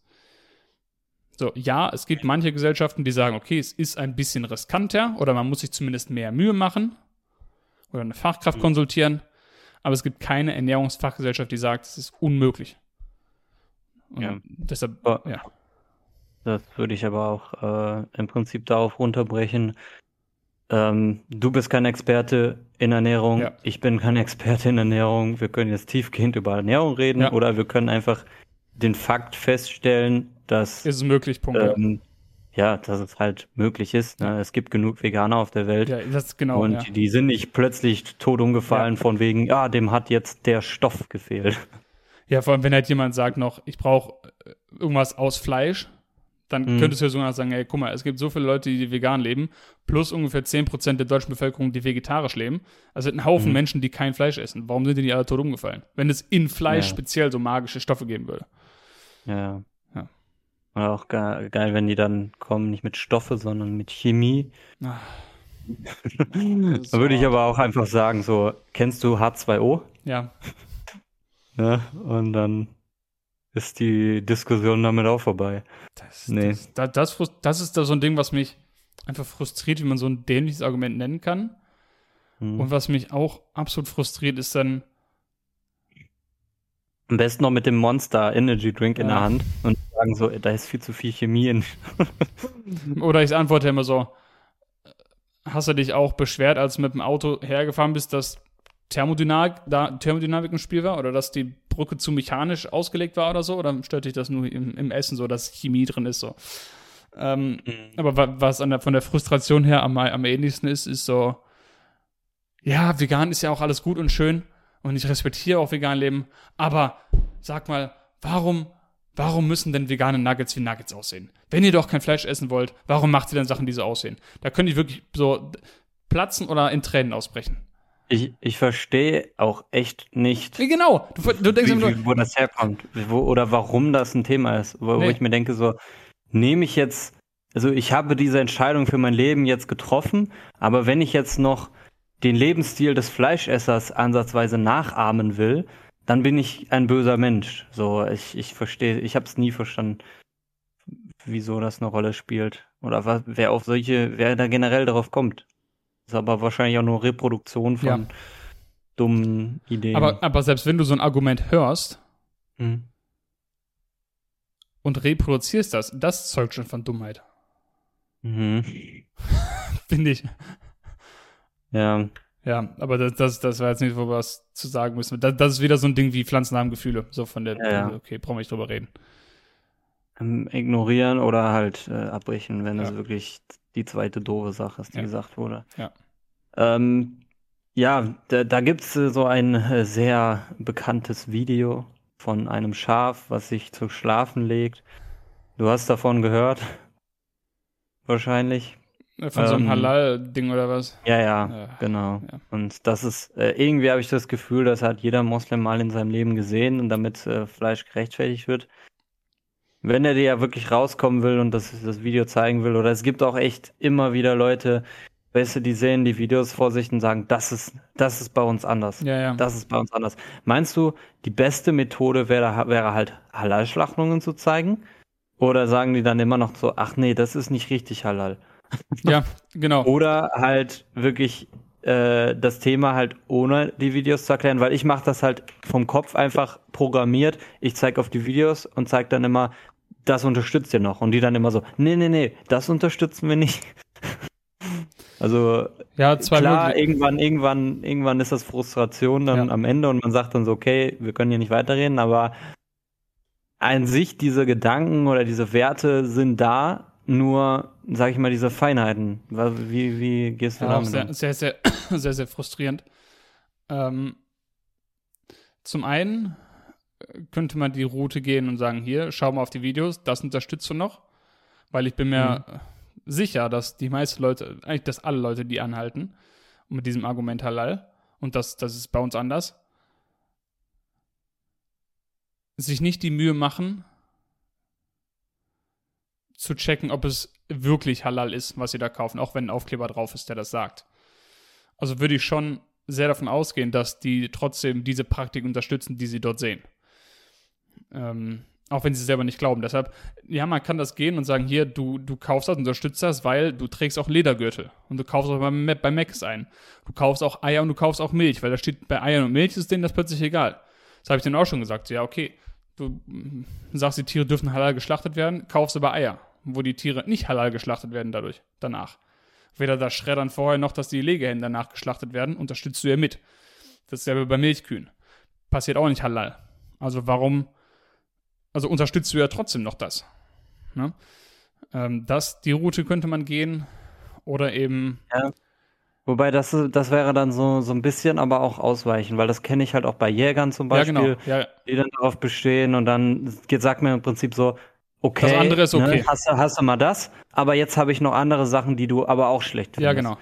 So, ja, es gibt manche Gesellschaften, die sagen, okay, es ist ein bisschen riskanter oder man muss sich zumindest mehr Mühe machen oder eine Fachkraft mhm. konsultieren, aber es gibt keine Ernährungsfachgesellschaft, die sagt, es ist unmöglich. Und ja. deshalb, ja. Das würde ich aber auch äh, im Prinzip darauf runterbrechen. Ähm, du bist kein Experte in Ernährung, ja. ich bin kein Experte in Ernährung. Wir können jetzt tiefgehend über Ernährung reden ja. oder wir können einfach den Fakt feststellen, dass ist es möglich, Punkt. Ähm, ja, dass es halt möglich ist. Ne? Es gibt genug Veganer auf der Welt. Ja, das genau. Und ja. die sind nicht plötzlich tot umgefallen ja. von wegen, ja, dem hat jetzt der Stoff gefehlt. Ja, vor allem, wenn halt jemand sagt noch, ich brauche äh, irgendwas aus Fleisch, dann mhm. könntest du ja sogar sagen, ey, guck mal, es gibt so viele Leute, die vegan leben, plus ungefähr 10% der deutschen Bevölkerung, die vegetarisch leben. Also ein Haufen mhm. Menschen, die kein Fleisch essen. Warum sind die nicht alle tot umgefallen? Wenn es in Fleisch ja. speziell so magische Stoffe geben würde. Ja. ja. Oder auch geil, geil, wenn die dann kommen, nicht mit Stoffe, sondern mit Chemie. da würde ich aber auch einfach sagen, so, kennst du H2O? Ja. ja und dann ist die Diskussion damit auch vorbei. Das, nee. das, das, das ist da so ein Ding, was mich einfach frustriert, wie man so ein dämliches Argument nennen kann. Hm. Und was mich auch absolut frustriert, ist dann, am besten noch mit dem Monster Energy Drink in der Hand und sagen so, da ist viel zu viel Chemie in. Oder ich antworte immer so, hast du dich auch beschwert, als du mit dem Auto hergefahren bist, dass Thermodynamik, da, Thermodynamik im Spiel war oder dass die Brücke zu mechanisch ausgelegt war oder so? Oder stört dich das nur im, im Essen so, dass Chemie drin ist so? Ähm, mhm. Aber was der, von der Frustration her am, am ähnlichsten ist, ist so, ja, vegan ist ja auch alles gut und schön und ich respektiere auch vegan Leben, aber sag mal, warum, warum müssen denn vegane Nuggets wie Nuggets aussehen? Wenn ihr doch kein Fleisch essen wollt, warum macht ihr denn Sachen, die so aussehen? Da könnt ihr wirklich so platzen oder in Tränen ausbrechen. Ich, ich verstehe auch echt nicht. Nee, genau. Du, du denkst wie, wie, wo das herkommt. Wo, oder warum das ein Thema ist. Wo, nee. wo ich mir denke, so, nehme ich jetzt, also ich habe diese Entscheidung für mein Leben jetzt getroffen, aber wenn ich jetzt noch den Lebensstil des Fleischessers ansatzweise nachahmen will, dann bin ich ein böser Mensch. So, ich, ich verstehe, ich habe es nie verstanden, wieso das eine Rolle spielt. Oder was, wer auf solche, wer da generell darauf kommt. Ist aber wahrscheinlich auch nur Reproduktion von ja. dummen Ideen. Aber, aber selbst wenn du so ein Argument hörst hm. und reproduzierst das, das zeugt schon von Dummheit. Mhm. Finde ich. Ja. Ja, aber das, das, das war jetzt nicht, wo wir was zu sagen müssen. Das, das ist wieder so ein Ding wie Pflanzen haben Gefühle. So von der, ja, ja. okay, brauchen wir nicht drüber reden. Ähm, ignorieren oder halt äh, abbrechen, wenn ja. es wirklich die zweite doofe Sache ist, die gesagt wurde. Ja. Ähm, ja, da, da gibt es äh, so ein äh, sehr bekanntes Video von einem Schaf, was sich zu schlafen legt. Du hast davon gehört? Wahrscheinlich. Von so einem ähm, Halal-Ding oder was? Ja, ja, ja genau. Ja. Und das ist, äh, irgendwie habe ich das Gefühl, das hat jeder Moslem mal in seinem Leben gesehen und damit äh, Fleisch gerechtfertigt wird. Wenn er dir ja wirklich rauskommen will und das, das Video zeigen will, oder es gibt auch echt immer wieder Leute, weißt du, die sehen die Videos vor sich und sagen, das ist, das ist bei uns anders. Ja, ja. Das ist bei uns anders. Meinst du, die beste Methode wäre, wäre halt Halal-Schlachtungen zu zeigen? Oder sagen die dann immer noch so, ach nee, das ist nicht richtig Halal? Ja, genau. Oder halt wirklich äh, das Thema halt ohne die Videos zu erklären, weil ich mache das halt vom Kopf einfach programmiert. Ich zeige auf die Videos und zeige dann immer, das unterstützt ihr noch. Und die dann immer so, nee, nee, nee, das unterstützen wir nicht. also ja, klar, irgendwann, irgendwann, irgendwann ist das Frustration dann ja. am Ende und man sagt dann so, okay, wir können hier nicht weiterreden, aber an sich diese Gedanken oder diese Werte sind da, nur, sag ich mal, diese Feinheiten. Wie, wie gehst du ja, damit sehr, um? Sehr, sehr, sehr, sehr frustrierend. Ähm, zum einen könnte man die Route gehen und sagen, hier, schau mal auf die Videos, das unterstützt du noch. Weil ich bin mir mhm. sicher, dass die meisten Leute, eigentlich dass alle Leute die anhalten mit diesem Argument Halal und das, das ist bei uns anders, sich nicht die Mühe machen, zu checken, ob es wirklich halal ist, was sie da kaufen, auch wenn ein Aufkleber drauf ist, der das sagt. Also würde ich schon sehr davon ausgehen, dass die trotzdem diese Praktik unterstützen, die sie dort sehen. Ähm, auch wenn sie selber nicht glauben. Deshalb, ja, man kann das gehen und sagen, hier, du, du kaufst das, unterstützt das, weil du trägst auch Ledergürtel und du kaufst auch bei, bei Macs ein. Du kaufst auch Eier und du kaufst auch Milch, weil da steht, bei Eiern und Milch ist denen das plötzlich egal. Das habe ich denen auch schon gesagt. Ja, okay, du sagst, die Tiere dürfen halal geschlachtet werden, kaufst aber Eier wo die Tiere nicht halal geschlachtet werden dadurch, danach. Weder das Schreddern vorher noch, dass die Legehennen danach geschlachtet werden, unterstützt du ja mit. Dasselbe bei Milchkühen. Passiert auch nicht halal. Also warum, also unterstützt du ja trotzdem noch das. Ne? Ähm, das, die Route könnte man gehen oder eben. Ja. Wobei das, das wäre dann so, so ein bisschen aber auch ausweichen, weil das kenne ich halt auch bei Jägern zum Beispiel, ja, genau. ja. die dann darauf bestehen und dann sagt mir im Prinzip so, okay. Das andere ist okay. Ne, hast, du, hast du mal das, aber jetzt habe ich noch andere Sachen, die du aber auch schlecht findest. Ja, genau.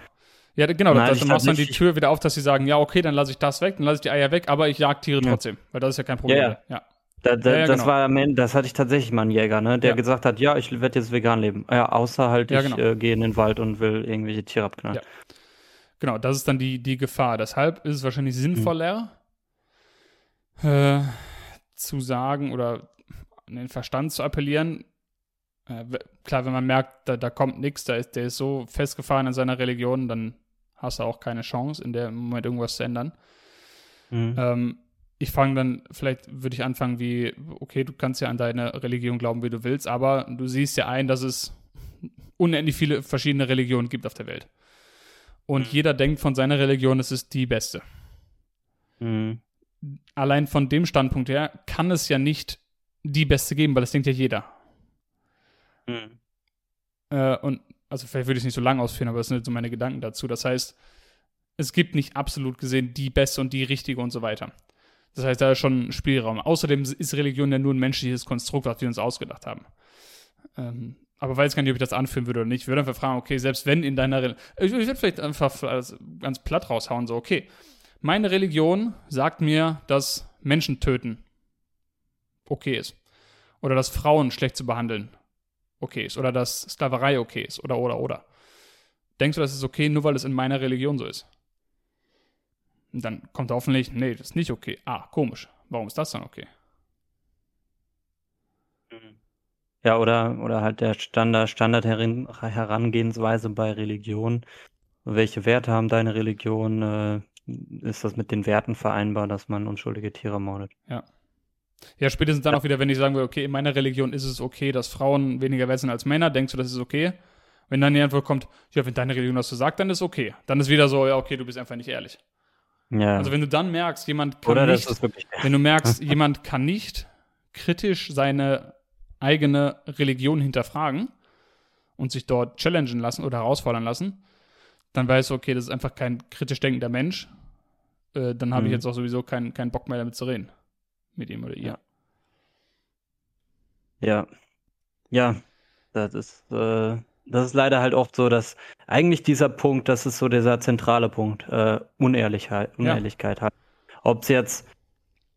Ja, genau, Nein, das, machst dann die Tür wieder auf, dass sie sagen, ja, okay, dann lasse ich das weg, dann lasse ich die Eier weg, aber ich jag Tiere ja. trotzdem, weil das ist ja kein Problem. Ja, ja. Da, da, ja, das genau. war das hatte ich tatsächlich mal einen Jäger, ne, der gesagt hat, ja, ich werde jetzt vegan leben. Ja, außer halt, ich genau. äh, gehe in den Wald und will irgendwelche Tiere abknallen. Genau, das ist dann die, die Gefahr. Deshalb ist es wahrscheinlich sinnvoller, hm. äh, zu sagen oder an den Verstand zu appellieren, äh, klar, wenn man merkt, da, da kommt nichts, da ist, der ist so festgefahren in seiner Religion, dann hast du auch keine Chance, in dem Moment irgendwas zu ändern. Mhm. Ähm, ich fange dann, vielleicht würde ich anfangen wie, okay, du kannst ja an deine Religion glauben, wie du willst, aber du siehst ja ein, dass es unendlich viele verschiedene Religionen gibt auf der Welt. Und mhm. jeder denkt von seiner Religion, es ist die beste. Mhm. Allein von dem Standpunkt her kann es ja nicht die beste geben, weil das denkt ja jeder. Mhm. Äh, und also vielleicht würde ich es nicht so lang ausführen, aber das sind so meine Gedanken dazu. Das heißt, es gibt nicht absolut gesehen die beste und die richtige und so weiter. Das heißt, da ist schon Spielraum. Außerdem ist Religion ja nur ein menschliches Konstrukt, was wir uns ausgedacht haben. Ähm, aber weiß gar nicht, ob ich das anführen würde oder nicht. Ich würde einfach fragen, okay, selbst wenn in deiner Religion, ich, würde vielleicht einfach ganz platt raushauen, so, okay, meine Religion sagt mir, dass Menschen töten okay ist. Oder dass Frauen schlecht zu behandeln okay ist. Oder dass Sklaverei okay ist. Oder, oder, oder. Denkst du, das ist okay, nur weil es in meiner Religion so ist? Und dann kommt hoffentlich, nee, das ist nicht okay. Ah, komisch. Warum ist das dann okay? Ja, oder, oder halt der Standard, Standard Herangehensweise bei Religion. Welche Werte haben deine Religion? Äh, ist das mit den Werten vereinbar, dass man unschuldige Tiere mordet? Ja. Ja, spätestens dann auch wieder, wenn ich sagen würde, okay, in meiner Religion ist es okay, dass Frauen weniger wert sind als Männer, denkst du, das ist okay? Wenn dann die Antwort kommt, ja, wenn deine Religion das so sagt, dann ist okay. Dann ist wieder so, ja, okay, du bist einfach nicht ehrlich. Ja. Also wenn du dann merkst, jemand kann Oder nicht, wenn du merkst, jemand kann nicht kritisch seine eigene Religion hinterfragen und sich dort challengen lassen oder herausfordern lassen, dann weißt du, okay, das ist einfach kein kritisch denkender Mensch. Äh, dann habe mhm. ich jetzt auch sowieso keinen kein Bock mehr damit zu reden. Mit ihm oder ihr. Ja. Ja, das ist, äh, das ist leider halt oft so, dass eigentlich dieser Punkt, das ist so dieser zentrale Punkt, äh, Unehrlichkeit, Unehrlichkeit ja. hat. Ob es jetzt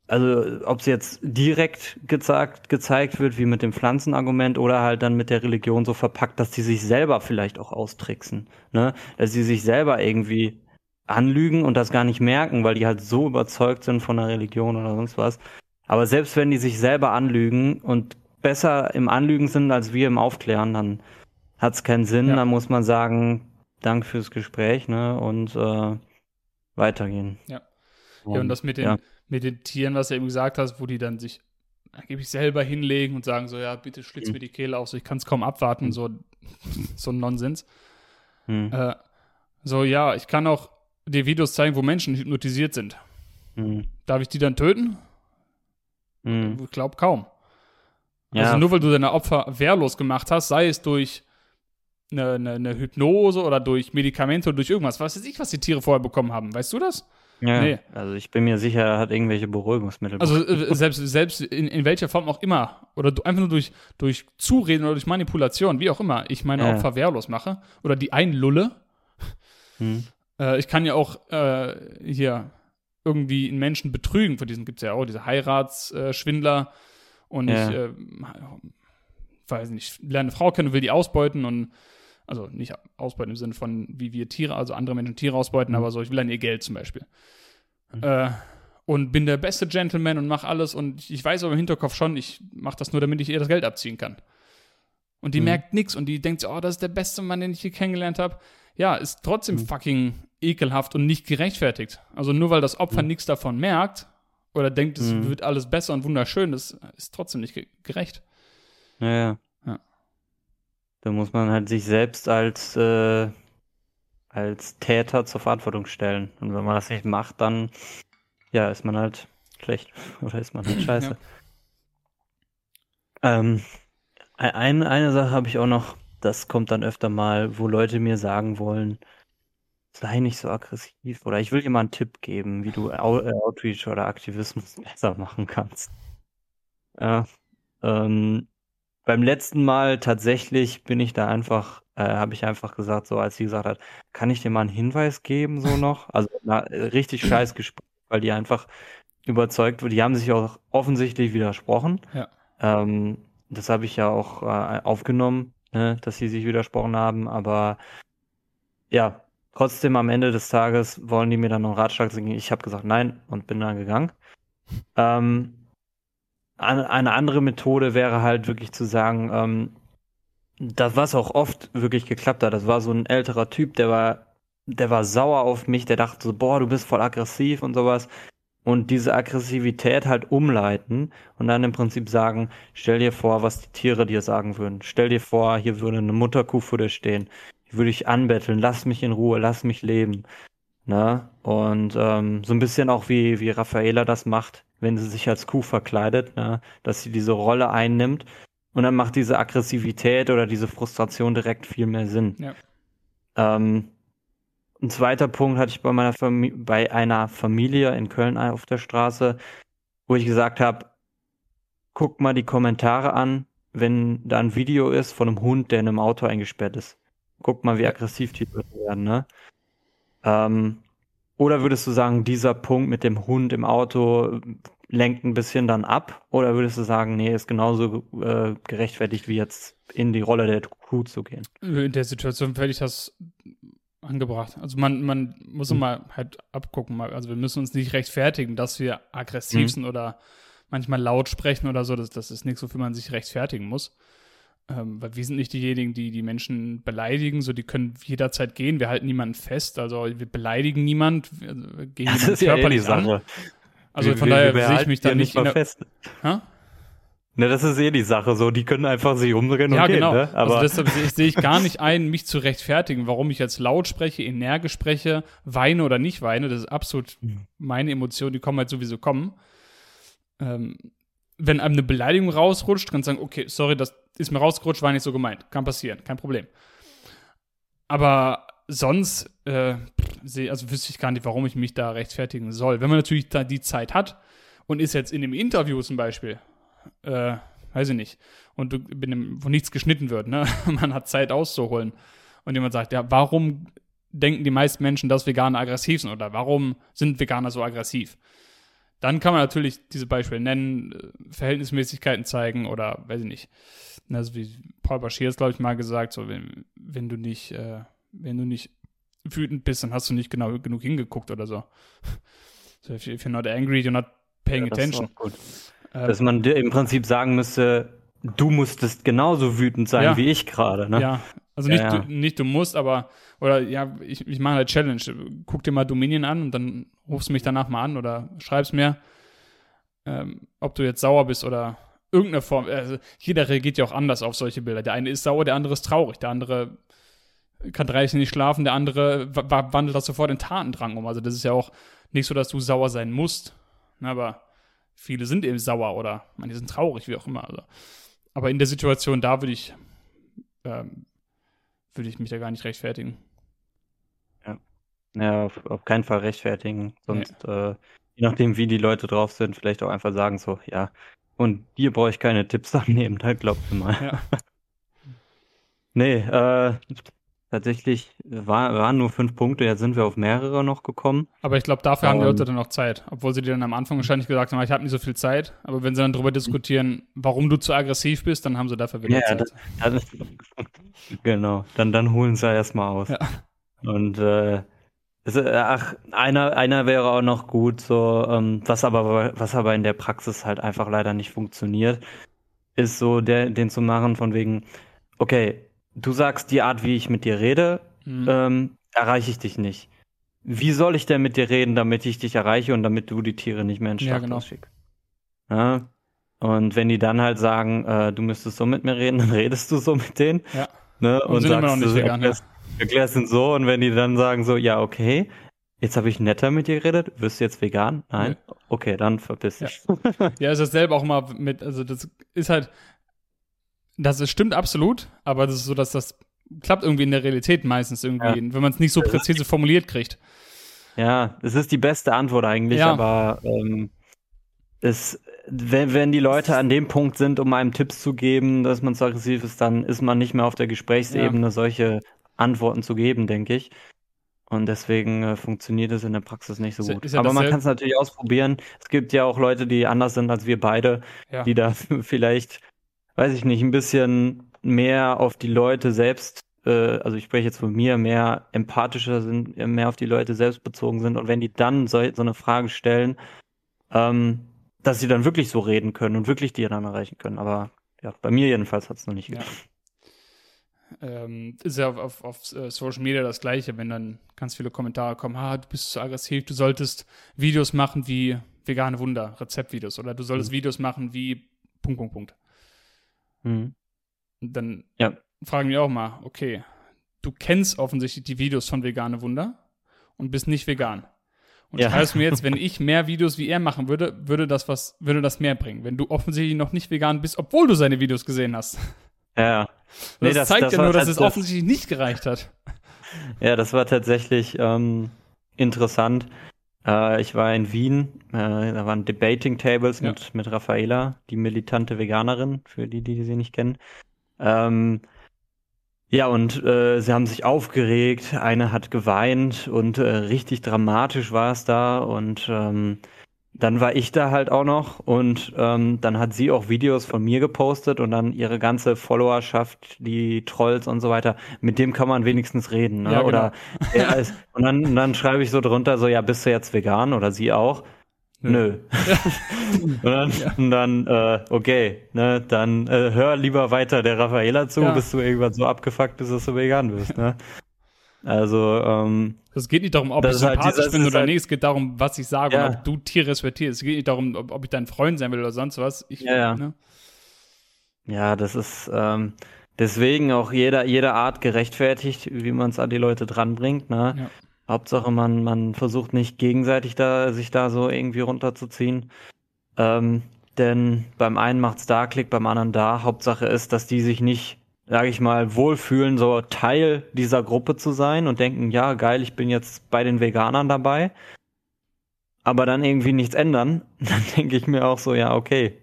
also ob es jetzt direkt gezeigt, gezeigt wird, wie mit dem Pflanzenargument, oder halt dann mit der Religion so verpackt, dass die sich selber vielleicht auch austricksen. Ne? Dass sie sich selber irgendwie anlügen und das gar nicht merken, weil die halt so überzeugt sind von der Religion oder sonst was. Aber selbst wenn die sich selber anlügen und besser im Anlügen sind als wir im Aufklären, dann hat es keinen Sinn. Ja. Dann muss man sagen, Dank fürs Gespräch, ne? Und äh, weitergehen. Ja. Ja, und das mit den, ja mit den Tieren, was du eben gesagt hast, wo die dann sich angeblich selber hinlegen und sagen so, ja, bitte schlitz mhm. mir die Kehle auf, so ich kann es kaum abwarten, mhm. so, so ein Nonsens. Mhm. Äh, so, ja, ich kann auch dir Videos zeigen, wo Menschen hypnotisiert sind. Mhm. Darf ich die dann töten? Mhm. Ich glaube kaum. Ja. Also nur weil du deine Opfer wehrlos gemacht hast, sei es durch eine, eine, eine Hypnose oder durch Medikamente oder durch irgendwas. Was weiß ich, was die Tiere vorher bekommen haben. Weißt du das? Ja, nee. also ich bin mir sicher, er hat irgendwelche Beruhigungsmittel. Also äh, selbst, selbst in, in welcher Form auch immer, oder einfach nur durch, durch Zureden oder durch Manipulation, wie auch immer, ich meine ja. Opfer wehrlos mache oder die einlulle. Hm. Äh, ich kann ja auch äh, hier irgendwie einen Menschen betrügen, von diesen gibt es ja auch, diese Heiratsschwindler und ja. ich, äh, weiß nicht, lerne eine Frau kennen und will die ausbeuten und also nicht ausbeuten im Sinne von, wie wir Tiere, also andere Menschen Tiere ausbeuten, mhm. aber so, ich will dann ihr Geld zum Beispiel. Mhm. Äh, und bin der beste Gentleman und mache alles und ich weiß aber im Hinterkopf schon, ich mache das nur, damit ich ihr das Geld abziehen kann. Und die mhm. merkt nichts und die denkt so, oh, das ist der beste Mann, den ich hier kennengelernt habe. Ja, ist trotzdem mhm. fucking ekelhaft und nicht gerechtfertigt. Also nur weil das Opfer mhm. nichts davon merkt oder denkt, es mhm. wird alles besser und wunderschön, das ist trotzdem nicht gerecht. Ja, ja. Da muss man halt sich selbst als, äh, als Täter zur Verantwortung stellen. Und wenn man das nicht macht, dann ja, ist man halt schlecht. Oder ist man halt scheiße. Ja. Ähm, ein, eine Sache habe ich auch noch, das kommt dann öfter mal, wo Leute mir sagen wollen, sei nicht so aggressiv. Oder ich will dir mal einen Tipp geben, wie du äh, Outreach oder Aktivismus besser machen kannst. Ja, ähm, beim letzten Mal tatsächlich bin ich da einfach, äh, habe ich einfach gesagt, so als sie gesagt hat, kann ich dir mal einen Hinweis geben, so noch? Also na, richtig scheiß Gespräch, weil die einfach überzeugt wurde. Die haben sich auch offensichtlich widersprochen. Ja. Ähm, das habe ich ja auch äh, aufgenommen, ne, dass sie sich widersprochen haben, aber ja, trotzdem am Ende des Tages wollen die mir dann noch einen Ratschlag sagen. Ich habe gesagt nein und bin dann gegangen. Ähm, eine andere Methode wäre halt wirklich zu sagen, ähm, das, was auch oft wirklich geklappt hat, das war so ein älterer Typ, der war, der war sauer auf mich, der dachte so, boah, du bist voll aggressiv und sowas. Und diese Aggressivität halt umleiten und dann im Prinzip sagen, stell dir vor, was die Tiere dir sagen würden. Stell dir vor, hier würde eine Mutterkuh vor dir stehen. Die würde ich anbetteln, lass mich in Ruhe, lass mich leben. Ne? Und ähm, so ein bisschen auch wie, wie Raffaela das macht, wenn sie sich als Kuh verkleidet, ne? dass sie diese Rolle einnimmt. Und dann macht diese Aggressivität oder diese Frustration direkt viel mehr Sinn. Ja. Ähm, ein zweiter Punkt hatte ich bei meiner Fam bei einer Familie in Köln auf der Straße, wo ich gesagt habe, guck mal die Kommentare an, wenn da ein Video ist von einem Hund, der in einem Auto eingesperrt ist. Guck mal, wie aggressiv die Leute werden, ne? Ähm, oder würdest du sagen, dieser Punkt mit dem Hund im Auto lenkt ein bisschen dann ab? Oder würdest du sagen, nee, ist genauso äh, gerechtfertigt, wie jetzt in die Rolle der Kuh zu gehen? In der Situation werde ich das angebracht. Also man, man muss mhm. immer halt abgucken. Also wir müssen uns nicht rechtfertigen, dass wir aggressiv mhm. sind oder manchmal laut sprechen oder so. Das, das ist nichts, wofür man sich rechtfertigen muss. Ähm, weil wir sind nicht diejenigen, die die Menschen beleidigen, so die können jederzeit gehen. Wir halten niemanden fest, also wir beleidigen niemand, wir gehen das ist körperlich ja eh an. Also wir, von daher sehe ich mich da nicht, nicht mal fest. Ha? Ne, das ist eh die Sache so, die können einfach sich umdrehen ja, und genau. gehen, ne? Aber also deshalb sehe, ich gar nicht ein, mich zu rechtfertigen, warum ich jetzt laut spreche, energisch spreche, weine oder nicht weine. Das ist absolut mhm. meine Emotion, die kommen halt sowieso kommen. Ähm, wenn einem eine Beleidigung rausrutscht, kann man sagen, okay, sorry, das ist mir rausgerutscht, war nicht so gemeint. Kann passieren, kein Problem. Aber sonst, äh, also wüsste ich gar nicht, warum ich mich da rechtfertigen soll. Wenn man natürlich da die Zeit hat und ist jetzt in dem Interview zum Beispiel, äh, weiß ich nicht, und du, dem, wo nichts geschnitten wird, ne? man hat Zeit auszuholen und jemand sagt, ja, warum denken die meisten Menschen, dass Veganer aggressiv sind oder warum sind Veganer so aggressiv? Dann kann man natürlich diese Beispiele nennen, äh, Verhältnismäßigkeiten zeigen oder weiß ich nicht. Also wie Paul Bashir es, glaube ich, mal gesagt, so wenn, wenn du nicht, äh, wenn du nicht wütend bist, dann hast du nicht genau genug hingeguckt oder so. so if, you're not angry, you're not paying ja, attention. Ähm, Dass man dir im Prinzip sagen müsste, du musstest genauso wütend sein ja, wie ich gerade, ne? Ja, also nicht, ja, Du, nicht du musst, aber, oder ja, ich, ich mache eine Challenge. Guck dir mal Dominion an und dann rufst du mich danach mal an oder schreibst mir, ähm, ob du jetzt sauer bist oder irgendeine Form. Also jeder reagiert ja auch anders auf solche Bilder. Der eine ist sauer, der andere ist traurig, der andere kann drei nicht schlafen, der andere wandelt das sofort in Tatendrang um. Also das ist ja auch nicht so, dass du sauer sein musst. Ne, aber viele sind eben sauer oder manche sind traurig, wie auch immer. Also. Aber in der Situation da würde ich ähm, würde ich mich da gar nicht rechtfertigen. Ja, ja auf, auf keinen Fall rechtfertigen. Sonst, nee. äh, je nachdem, wie die Leute drauf sind, vielleicht auch einfach sagen so, ja, und dir brauche ich keine Tipps annehmen, da glaubt mir mal. Ja. nee, äh, Tatsächlich war, waren nur fünf Punkte, jetzt sind wir auf mehrere noch gekommen. Aber ich glaube, dafür um, haben die Leute dann noch Zeit. Obwohl sie dir dann am Anfang wahrscheinlich gesagt haben, ich habe nicht so viel Zeit. Aber wenn sie dann darüber diskutieren, warum du zu aggressiv bist, dann haben sie dafür wieder ja, Zeit. Das, das, genau, dann, dann holen sie erstmal aus. Ja. Und äh, ach, einer, einer wäre auch noch gut, so, ähm, was aber, was aber in der Praxis halt einfach leider nicht funktioniert, ist so der, den zu machen von wegen, okay, du sagst, die Art, wie ich mit dir rede, mhm. ähm, erreiche ich dich nicht. Wie soll ich denn mit dir reden, damit ich dich erreiche und damit du die Tiere nicht mehr in Schlacht ja, genau. schickst? Ja? Und wenn die dann halt sagen, äh, du müsstest so mit mir reden, dann redest du so mit denen. Ja. Ne? Und, und sagst, du vegan, erklärst, ja. Erklärst ihn so und wenn die dann sagen so, ja, okay, jetzt habe ich netter mit dir geredet, wirst du jetzt vegan? Nein? Nee. Okay, dann verpiss dich. Ja, ja ist dasselbe auch mal mit, also das ist halt, das ist, stimmt absolut, aber das ist so, dass das klappt irgendwie in der Realität meistens irgendwie, ja. wenn man es nicht so präzise formuliert kriegt. Ja, es ist die beste Antwort eigentlich, ja. aber ähm, es, wenn, wenn die Leute an dem Punkt sind, um einem Tipps zu geben, dass man zu aggressiv ist, dann ist man nicht mehr auf der Gesprächsebene, ja. solche Antworten zu geben, denke ich. Und deswegen äh, funktioniert es in der Praxis nicht so gut. Ja Aber man kann es natürlich ausprobieren. Es gibt ja auch Leute, die anders sind als wir beide, ja. die da vielleicht weiß ich nicht, ein bisschen mehr auf die Leute selbst, äh, also ich spreche jetzt von mir, mehr empathischer sind, mehr auf die Leute selbst bezogen sind und wenn die dann so, so eine Frage stellen, ähm, dass sie dann wirklich so reden können und wirklich die dann erreichen können. Aber ja, bei mir jedenfalls hat es noch nicht ja. Ähm, ist ja auf, auf, auf, äh, Social Media das Gleiche, wenn dann ganz viele Kommentare kommen, ah, du bist zu aggressiv, du solltest Videos machen wie vegane Wunder, Rezeptvideos oder du solltest mhm. Videos machen wie Punkt, Punkt, Punkt. Mhm. Dann ja. fragen wir auch mal, okay, du kennst offensichtlich die Videos von Vegane Wunder und bist nicht vegan. Und Ja. schreibst mir jetzt, wenn ich mehr Videos wie er machen würde, würde das was, würde das mehr bringen. Wenn du offensichtlich noch nicht vegan bist, obwohl du seine Videos gesehen hast. Ja. Das, Nee, das- zeigt das ja nur, dass es das- offensichtlich nicht gereicht hat. Ja, das war tatsächlich ähm, interessant. Äh, ich war in Wien, äh, da waren Debating Tables Ja. mit, mit Raffaela, die militante Veganerin, für die, die sie nicht kennen. Ähm, ja, und äh, sie haben sich aufgeregt, eine hat geweint und äh, richtig dramatisch war es da und ähm, dann war ich da halt auch noch und ähm, dann hat sie auch Videos von mir gepostet und dann ihre ganze Followerschaft, die Trolls und so weiter, mit dem kann man wenigstens reden, ne? Ja, genau. Oder er ist, und dann, und dann schreibe ich so drunter, so, ja, bist du jetzt vegan oder sie auch? Nö. und dann, und dann äh, okay, ne, dann äh, hör lieber weiter der Raffaela zu, Ja. bis du irgendwann so abgefuckt bist, dass du vegan bist, ne? Also, ähm, Es geht nicht darum, ob Das ich halt sympathisch dieses- bin oder halt- nicht. Es geht darum, was ich sage Ja. und ob du Tiere respektierst. Es geht nicht darum, ob, ob ich dein Freund sein will oder sonst was. Ich, Ja, ja. Ne? Ja, das ist ähm, deswegen auch jeder, jede Art gerechtfertigt, wie man es an die Leute dranbringt. Ne? Ja. Hauptsache, man, man versucht nicht gegenseitig da, sich da so irgendwie runterzuziehen. Ähm, denn beim einen macht's da Klick, beim anderen da. Hauptsache ist, dass die sich nicht, sage ich mal, wohlfühlen, so Teil dieser Gruppe zu sein und denken, ja, geil, ich bin jetzt bei den Veganern dabei. Aber dann irgendwie nichts ändern, dann denke ich mir auch so, ja, okay,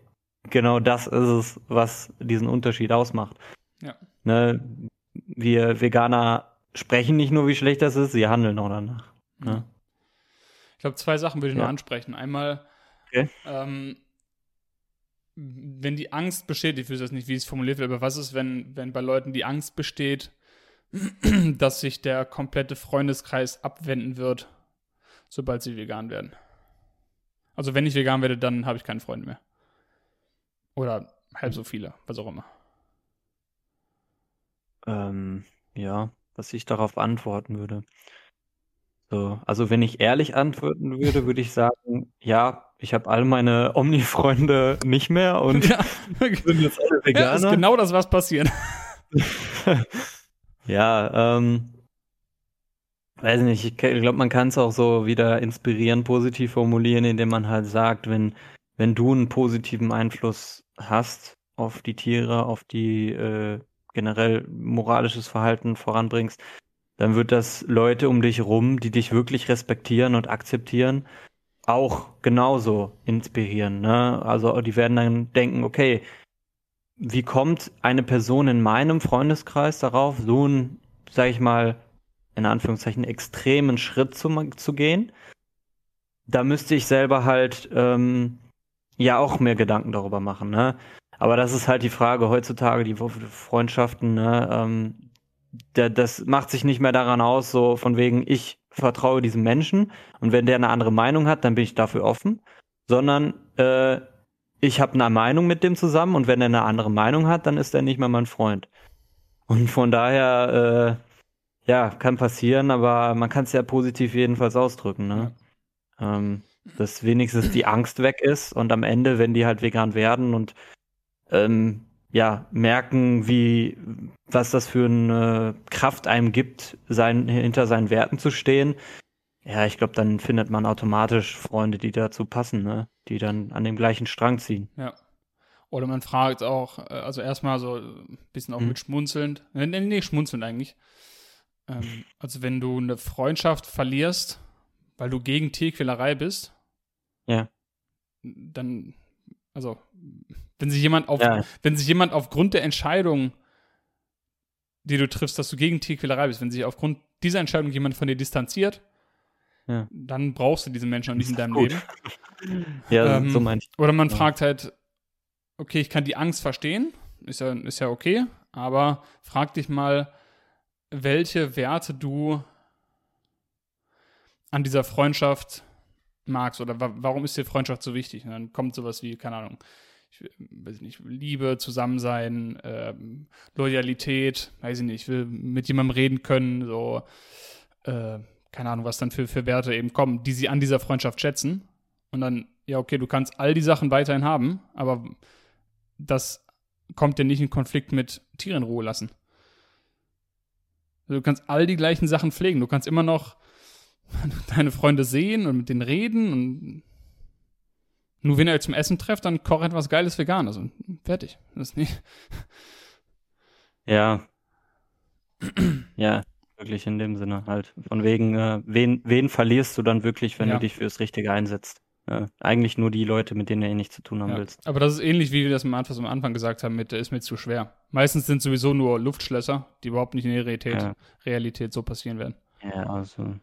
genau das ist es, was diesen Unterschied ausmacht. Ja. Ne, wir Veganer sprechen nicht nur, wie schlecht das ist, sie handeln auch danach. Ne? Ich glaube, zwei Sachen würde ich Ja. noch ansprechen. Einmal, Okay. ähm, wenn die Angst besteht, ich weiß jetzt nicht, wie es formuliert wird, aber was ist, wenn, wenn bei Leuten die Angst besteht, dass sich der komplette Freundeskreis abwenden wird, sobald sie vegan werden? Also wenn ich vegan werde, dann habe ich keine Freunde mehr. Oder halb so viele, was auch immer. Ähm, ja, was ich darauf antworten würde. So, also wenn ich ehrlich antworten würde, würde ich sagen, ja, ich habe all meine Omni-Freunde nicht mehr und Ja, sind jetzt alle ja ist Veganer. genau das, was passiert. Ja, ähm, weiß nicht, ich glaube, man kann es auch so wieder inspirieren, positiv formulieren, indem man halt sagt, wenn, wenn du einen positiven Einfluss hast auf die Tiere, auf die äh, generell moralisches Verhalten voranbringst, dann wird das Leute um dich rum, die dich wirklich respektieren und akzeptieren, auch genauso inspirieren. Ne? Also die werden dann denken, okay, wie kommt eine Person in meinem Freundeskreis darauf, so einen, sag ich mal, in Anführungszeichen extremen Schritt zu, zu gehen? Da müsste ich selber halt ähm, ja auch mehr Gedanken darüber machen, ne? Aber das ist halt die Frage heutzutage, die Freundschaften, ne? Ähm, da, das macht sich nicht mehr daran aus, so von wegen, ich vertraue diesem Menschen und wenn der eine andere Meinung hat, dann bin ich dafür offen, sondern äh, ich habe eine Meinung mit dem zusammen und wenn er eine andere Meinung hat, dann ist er nicht mehr mein Freund. Und von daher, äh, ja, kann passieren, aber man kann es ja positiv jedenfalls ausdrücken, ne? Ähm, dass wenigstens die Angst weg ist und am Ende, wenn die halt vegan werden und ähm, ja, merken, wie, was das für eine Kraft einem gibt, sein, hinter seinen Werten zu stehen. Ja, ich glaube, dann findet man automatisch Freunde, die dazu passen, ne? Die dann an dem gleichen Strang ziehen. Ja. Oder man fragt auch, äh, also erstmal so ein bisschen auch Mhm. mit schmunzelnd. Nee, nee, nee, schmunzelnd eigentlich. Ähm, also wenn du eine Freundschaft verlierst, weil du gegen Tierquälerei bist, Ja. dann, also, wenn sich jemand auf, Ja. wenn sich jemand aufgrund der Entscheidung, die du triffst, dass du gegen Tierquälerei bist, wenn sich aufgrund dieser Entscheidung jemand von dir distanziert, Ja. dann brauchst du diesen Menschen auch nicht in deinem gut. Leben. Ja, Ähm, so ich. Oder man Ja. fragt halt, okay, ich kann die Angst verstehen, ist ja, ist ja okay, aber frag dich mal, welche Werte du an dieser Freundschaft magst oder wa warum ist dir Freundschaft so wichtig? Und dann kommt sowas wie, keine Ahnung, ich, will- weiß nicht, Liebe, Zusammensein, ähm, Loyalität, weiß ich nicht, ich will mit jemandem reden können, so, äh, keine Ahnung, was dann für, für Werte eben kommen, die sie an dieser Freundschaft schätzen. Und dann, ja, okay, du kannst all die Sachen weiterhin haben, aber das kommt dir nicht in Konflikt mit Tieren Ruhe lassen. Also du kannst all die gleichen Sachen pflegen. Du kannst immer noch, deine Freunde sehen und mit denen reden und nur wenn ihr zum Essen trefft, dann koch etwas Geiles Veganes und fertig. Das ist nicht. Ja. ja, wirklich in dem Sinne halt. Von wegen, äh, wen, wen verlierst du dann wirklich, wenn ja. du dich fürs Richtige einsetzt? Äh, eigentlich nur die Leute, mit denen du eh nichts zu tun haben ja. willst. Aber das ist ähnlich, wie wir das am Anfang, am Anfang gesagt haben, mit, der ist mir zu schwer. Meistens sind sowieso nur Luftschlösser, die überhaupt nicht in der Realität, ja. Realität so passieren werden. Ja, also.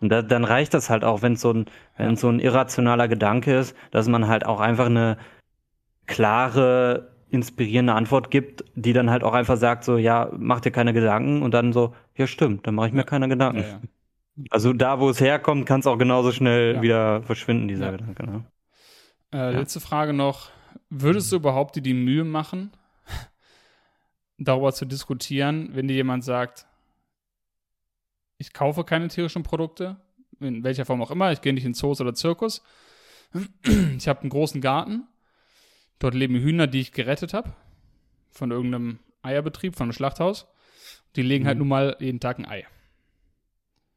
Und da, dann reicht das halt auch, wenn so ein, wenn so ein irrationaler Gedanke ist, dass man halt auch einfach eine klare, inspirierende Antwort gibt, die dann halt auch einfach sagt, so, ja, mach dir keine Gedanken und dann so, ja, stimmt, dann mache ich mir keine Gedanken. Ja, ja. Also da, wo es herkommt, kann es auch genauso schnell ja. wieder verschwinden, dieser Gedanke. Ne? Äh, letzte Frage noch. Würdest du überhaupt dir die Mühe machen, darüber zu diskutieren, wenn dir jemand sagt, ich kaufe keine tierischen Produkte, in welcher Form auch immer, ich gehe nicht in Zoos oder Zirkus. Ich habe einen großen Garten. Dort leben Hühner, die ich gerettet habe. Von irgendeinem Eierbetrieb, von einem Schlachthaus. Die legen halt mhm. halt nun mal jeden Tag ein Ei.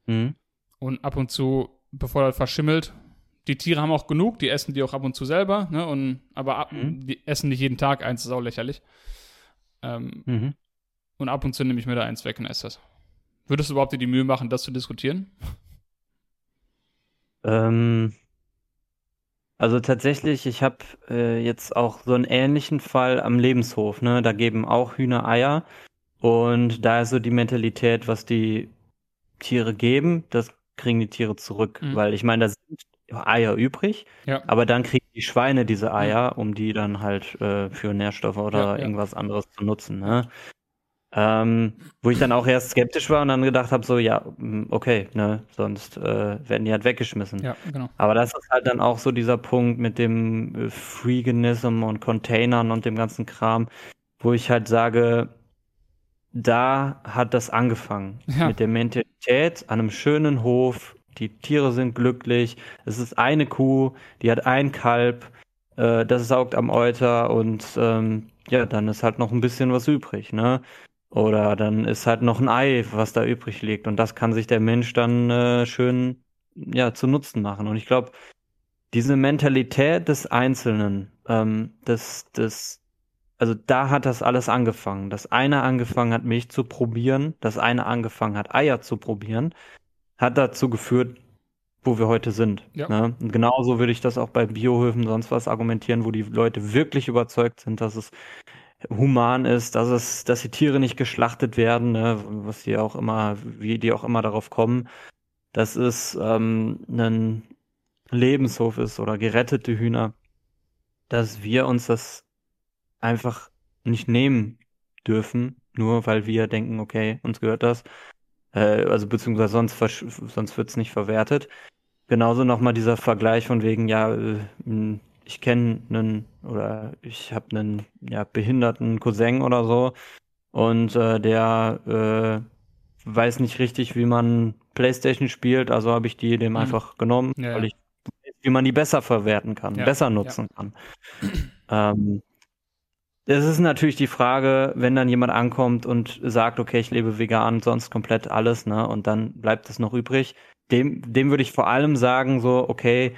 Mhm. Und ab und zu, bevor das verschimmelt, die Tiere haben auch genug, die essen die auch ab und zu selber, ne? Und, aber ab, mhm. die essen nicht jeden Tag eins, ist auch lächerlich. Ähm, mhm. Und ab und zu nehme ich mir da eins weg und esse das. Würdest du überhaupt dir die Mühe machen, das zu diskutieren? Ähm, also tatsächlich, ich habe äh, jetzt auch so einen ähnlichen Fall am Lebenshof. Ne? Da geben auch Hühner Eier. Und da ist so die Mentalität, was die Tiere geben, das kriegen die Tiere zurück. Mhm. Weil ich meine, da sind Eier übrig, ja. aber dann kriegen die Schweine diese Eier, um die dann halt äh, für Nährstoffe oder ja, ja. irgendwas anderes zu nutzen. Ne? Ähm, wo ich dann auch erst skeptisch war und dann gedacht habe, so, ja, mm, okay, ne, sonst äh, werden die halt weggeschmissen. Ja, genau. Aber das ist halt dann auch so dieser Punkt mit dem äh, Freeganism und Containern und dem ganzen Kram, wo ich halt sage, da hat das angefangen. Ja. Mit der Mentalität an einem schönen Hof, die Tiere sind glücklich, es ist eine Kuh, die hat ein Kalb, äh, das saugt am Euter und ähm, ja, dann ist halt noch ein bisschen was übrig, ne? Oder dann ist halt noch ein Ei, was da übrig liegt. Und das kann sich der Mensch dann äh, schön ja, zu Nutzen machen. Und ich glaube, diese Mentalität des Einzelnen, ähm, des, des also da hat das alles angefangen. Das eine angefangen hat, Milch zu probieren, das eine angefangen hat, Eier zu probieren, hat dazu geführt, wo wir heute sind. Ja. Ne? Und genauso würde ich das auch bei Biohöfen sonst was argumentieren, wo die Leute wirklich überzeugt sind, dass es human ist, dass es, dass die Tiere nicht geschlachtet werden, ne? was sie auch immer, wie die auch immer darauf kommen, dass es ähm, ein Lebenshof ist oder gerettete Hühner, dass wir uns das einfach nicht nehmen dürfen, nur weil wir denken, okay, uns gehört das. Äh, also beziehungsweise sonst, sonst wird es nicht verwertet. Genauso nochmal dieser Vergleich von wegen, ja, äh, ich kenne einen oder ich habe einen ja, behinderten Cousin oder so und äh, der äh, weiß nicht richtig, wie man Playstation spielt, also habe ich die dem mhm. einfach genommen, ja, weil ich wie man die besser verwerten kann, ja, besser nutzen kann. Ähm, es ist natürlich die Frage, wenn dann jemand ankommt und sagt, okay, ich lebe vegan, sonst komplett alles, ne, und dann bleibt es noch übrig. Dem, dem würde ich vor allem sagen, so, okay,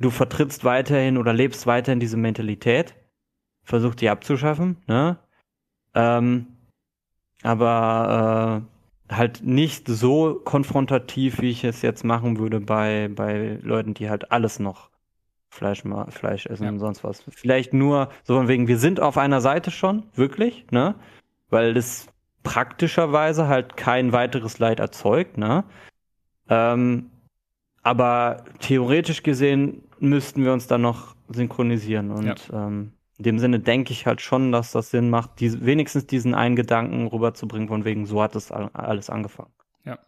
du vertrittst weiterhin oder lebst weiterhin diese Mentalität, versuch die abzuschaffen, ne, ähm, aber äh, halt nicht so konfrontativ, wie ich es jetzt machen würde bei, bei Leuten, die halt alles noch Fleisch, Fleisch essen ja. und sonst was. Vielleicht nur so von wegen, wir sind auf einer Seite schon, wirklich, ne? Weil das praktischerweise halt kein weiteres Leid erzeugt, ne? Ähm, aber theoretisch gesehen müssten wir uns dann noch synchronisieren und ja. ähm, in dem Sinne denke ich halt schon, dass das Sinn macht, die, wenigstens diesen einen Gedanken rüberzubringen, von wegen, so hat das alles angefangen. Ja.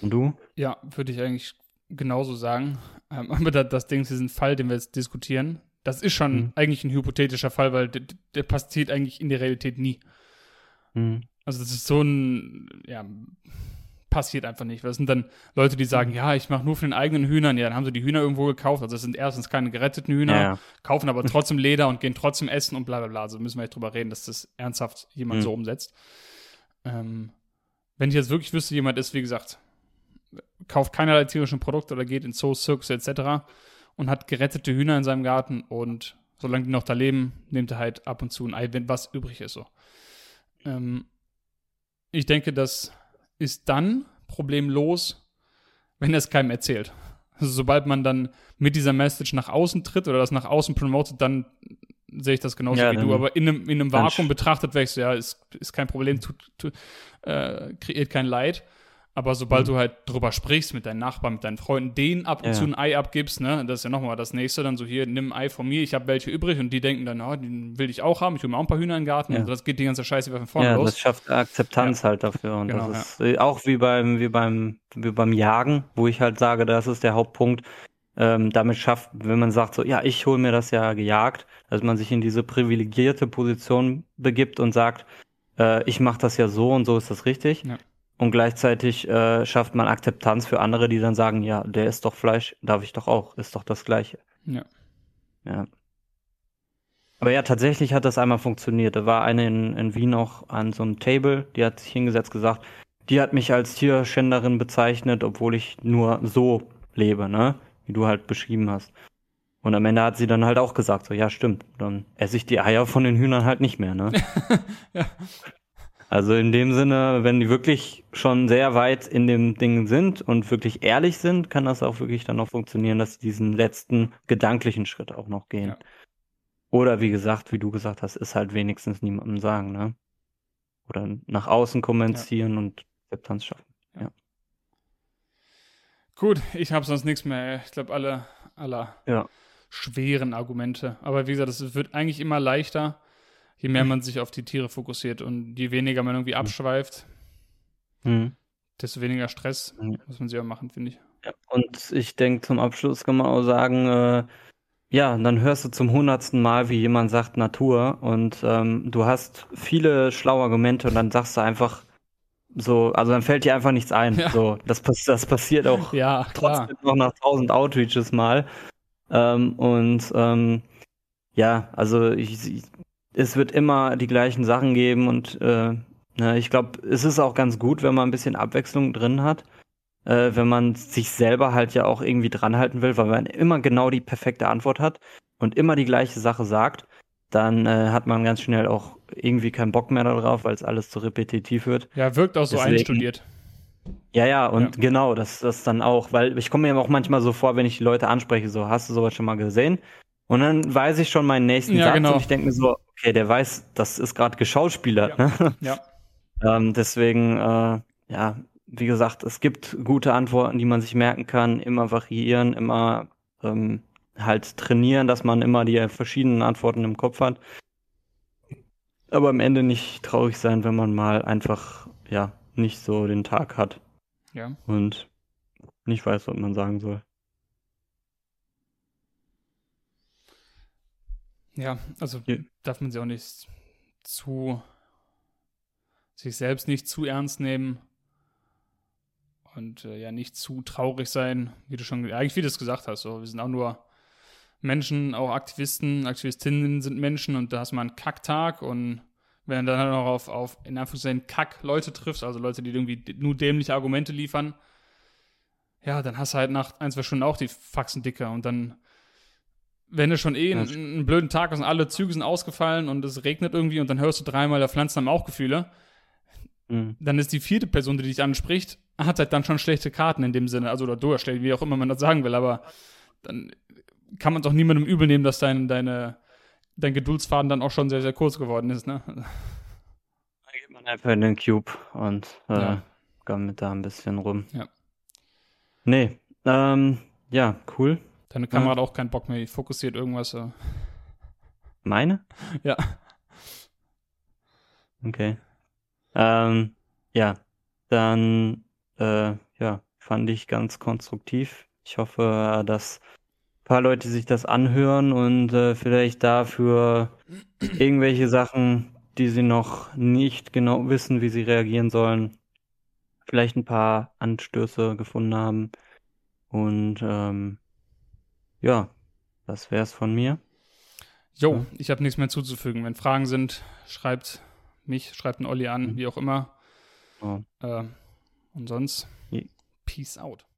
Und du? Ja, würde ich eigentlich genauso sagen. Ähm, aber das, das Ding, diesen Fall, den wir jetzt diskutieren, das ist schon mhm. eigentlich ein hypothetischer Fall, weil der, der, passiert eigentlich in der Realität nie. Mhm. Also das ist so ein, ja, passiert einfach nicht. Das sind dann Leute, die sagen, mhm. ja, ich mache nur für den eigenen Hühnern. Ja, dann haben sie die Hühner irgendwo gekauft. Also das sind erstens keine geretteten Hühner, ja. kaufen aber trotzdem Leder und gehen trotzdem essen und bla bla bla. Also müssen wir echt drüber reden, dass das ernsthaft jemand mhm. so umsetzt. Ähm, wenn ich jetzt wirklich wüsste, jemand ist, wie gesagt, kauft keinerlei tierischen Produkte oder geht in Zoos, Zirkus etc. und hat gerettete Hühner in seinem Garten und solange die noch da leben, nimmt er halt ab und zu ein Ei, wenn was übrig ist. So. Ähm, ich denke, das ist dann problemlos, wenn er es keinem erzählt. Also sobald man dann mit dieser Message nach außen tritt oder das nach außen promotet, dann sehe ich das genauso ja, wie du. Aber in einem, in einem Vakuum betrachtet wäre ich so, ja, ist, ist kein Problem, tut, tut, äh, kreiert kein Leid. Aber sobald mhm. du halt drüber sprichst mit deinen Nachbarn, mit deinen Freunden, denen ab und ja. zu ein Ei abgibst, ne, das ist ja nochmal das nächste, dann so hier, nimm ein Ei von mir, ich habe welche übrig und die denken dann, oh, den will ich auch haben, ich will mir auch ein paar Hühner in den Garten ja. und das geht die ganze Scheiße wieder von vorne ja, los. Das schafft Akzeptanz ja. halt dafür und genau, das ist auch wie beim, wie beim, wie beim Jagen, wo ich halt sage, das ist der Hauptpunkt, ähm, damit schafft, wenn man sagt so, ja, ich hole mir das ja gejagt, dass man sich in diese privilegierte Position begibt und sagt, äh, ich mache das ja so und so ist das richtig. Ja und gleichzeitig äh, schafft man Akzeptanz für andere, die dann sagen, ja, der ist doch Fleisch, darf ich doch auch, ist doch das Gleiche. Ja. Ja. Aber ja, tatsächlich hat das einmal funktioniert. Da war eine in, in Wien auch an so einem Table, die hat sich hingesetzt gesagt, die hat mich als Tierschänderin bezeichnet, obwohl ich nur so lebe, ne? Wie du halt beschrieben hast. Und am Ende hat sie dann halt auch gesagt, so, ja, stimmt, dann esse ich die Eier von den Hühnern halt nicht mehr, ne? ja. Also in dem Sinne, wenn die wirklich schon sehr weit in dem Ding sind und wirklich ehrlich sind, kann das auch wirklich dann noch funktionieren, dass sie diesen letzten gedanklichen Schritt auch noch gehen. Ja. Oder wie gesagt, wie du gesagt hast, ist halt wenigstens niemandem sagen, ne? Oder nach außen kommunizieren ja. und Akzeptanz schaffen. Ja. Gut, ich habe sonst nichts mehr. Ich glaube, alle, alle ja. schweren Argumente. Aber wie gesagt, es wird eigentlich immer leichter je mehr man sich auf die Tiere fokussiert und je weniger man irgendwie abschweift, mhm. desto weniger Stress mhm. muss man sich auch machen, finde ich. Ja, und ich denke, zum Abschluss kann man auch sagen, äh, ja, dann hörst du zum hundertsten Mal, wie jemand sagt Natur und ähm, du hast viele schlaue Argumente und dann sagst du einfach so, also dann fällt dir einfach nichts ein. Ja. So, das, das passiert auch ja, trotzdem noch nach tausend Outreaches mal. Ähm, und ähm, ja, also ich, ich es wird immer die gleichen Sachen geben und äh, ne, ich glaube, es ist auch ganz gut, wenn man ein bisschen Abwechslung drin hat, äh, wenn man sich selber halt ja auch irgendwie dranhalten will, weil man immer genau die perfekte Antwort hat und immer die gleiche Sache sagt, dann äh, hat man ganz schnell auch irgendwie keinen Bock mehr darauf, weil es alles zu repetitiv wird. Ja, wirkt auch so Deswegen, einstudiert. Ja, ja, und ja. genau, das, das dann auch, weil ich komme mir auch manchmal so vor, wenn ich die Leute anspreche, so, hast du sowas schon mal gesehen? Und dann weiß ich schon meinen nächsten ja, Satz genau. und ich denke mir so, okay, der weiß, das ist gerade geschauspielert. Ja. Ne? ja. ähm, deswegen, äh, ja, wie gesagt, es gibt gute Antworten, die man sich merken kann, immer variieren, immer ähm, halt trainieren, dass man immer die verschiedenen Antworten im Kopf hat. Aber am Ende nicht traurig sein, wenn man mal einfach, ja, nicht so den Tag hat. Ja. Und nicht weiß, was man sagen soll. Ja, also ja. darf man sie auch nicht zu sich selbst nicht zu ernst nehmen und äh, ja nicht zu traurig sein, wie du schon eigentlich wie du es gesagt hast. So, wir sind auch nur Menschen, auch Aktivisten, Aktivistinnen sind Menschen und da hast du mal einen Kacktag und wenn du dann halt noch auf, auf in Anführungszeichen Kack-Leute triffst, also Leute, die irgendwie nur dämliche Argumente liefern, ja, dann hast du halt nach ein, zwei Stunden auch die Faxen dicker und dann wenn du schon eh einen, einen, blöden Tag hast und alle Züge sind ausgefallen und es regnet irgendwie und dann hörst du dreimal, der Pflanzen haben auch Gefühle, mhm. dann ist die vierte Person, die dich anspricht, hat halt dann schon schlechte Karten in dem Sinne, also oder durchstellt, wie auch immer man das sagen will, aber dann kann man doch niemandem übel nehmen, dass dein, deine, dein Geduldsfaden dann auch schon sehr, sehr kurz geworden ist, ne? Dann geht man einfach in den Cube und äh, ja. mit da ein bisschen rum. Ja. Nee, ähm, ja, cool. Deine Kamera ja. hat auch keinen Bock mehr, die fokussiert irgendwas. Äh. Meine? Ja. Okay. Ähm, ja, dann äh, ja, fand ich ganz konstruktiv. Ich hoffe, dass ein paar Leute sich das anhören und äh, vielleicht dafür irgendwelche Sachen, die sie noch nicht genau wissen, wie sie reagieren sollen, vielleicht ein paar Anstöße gefunden haben. Und ähm, ja, das wär's von mir. Jo, ja. ich habe nichts mehr zuzufügen. Wenn Fragen sind, schreibt mich, schreibt einen Olli an, mhm. wie auch immer. Oh. Äh, und sonst, Peace. Peace out.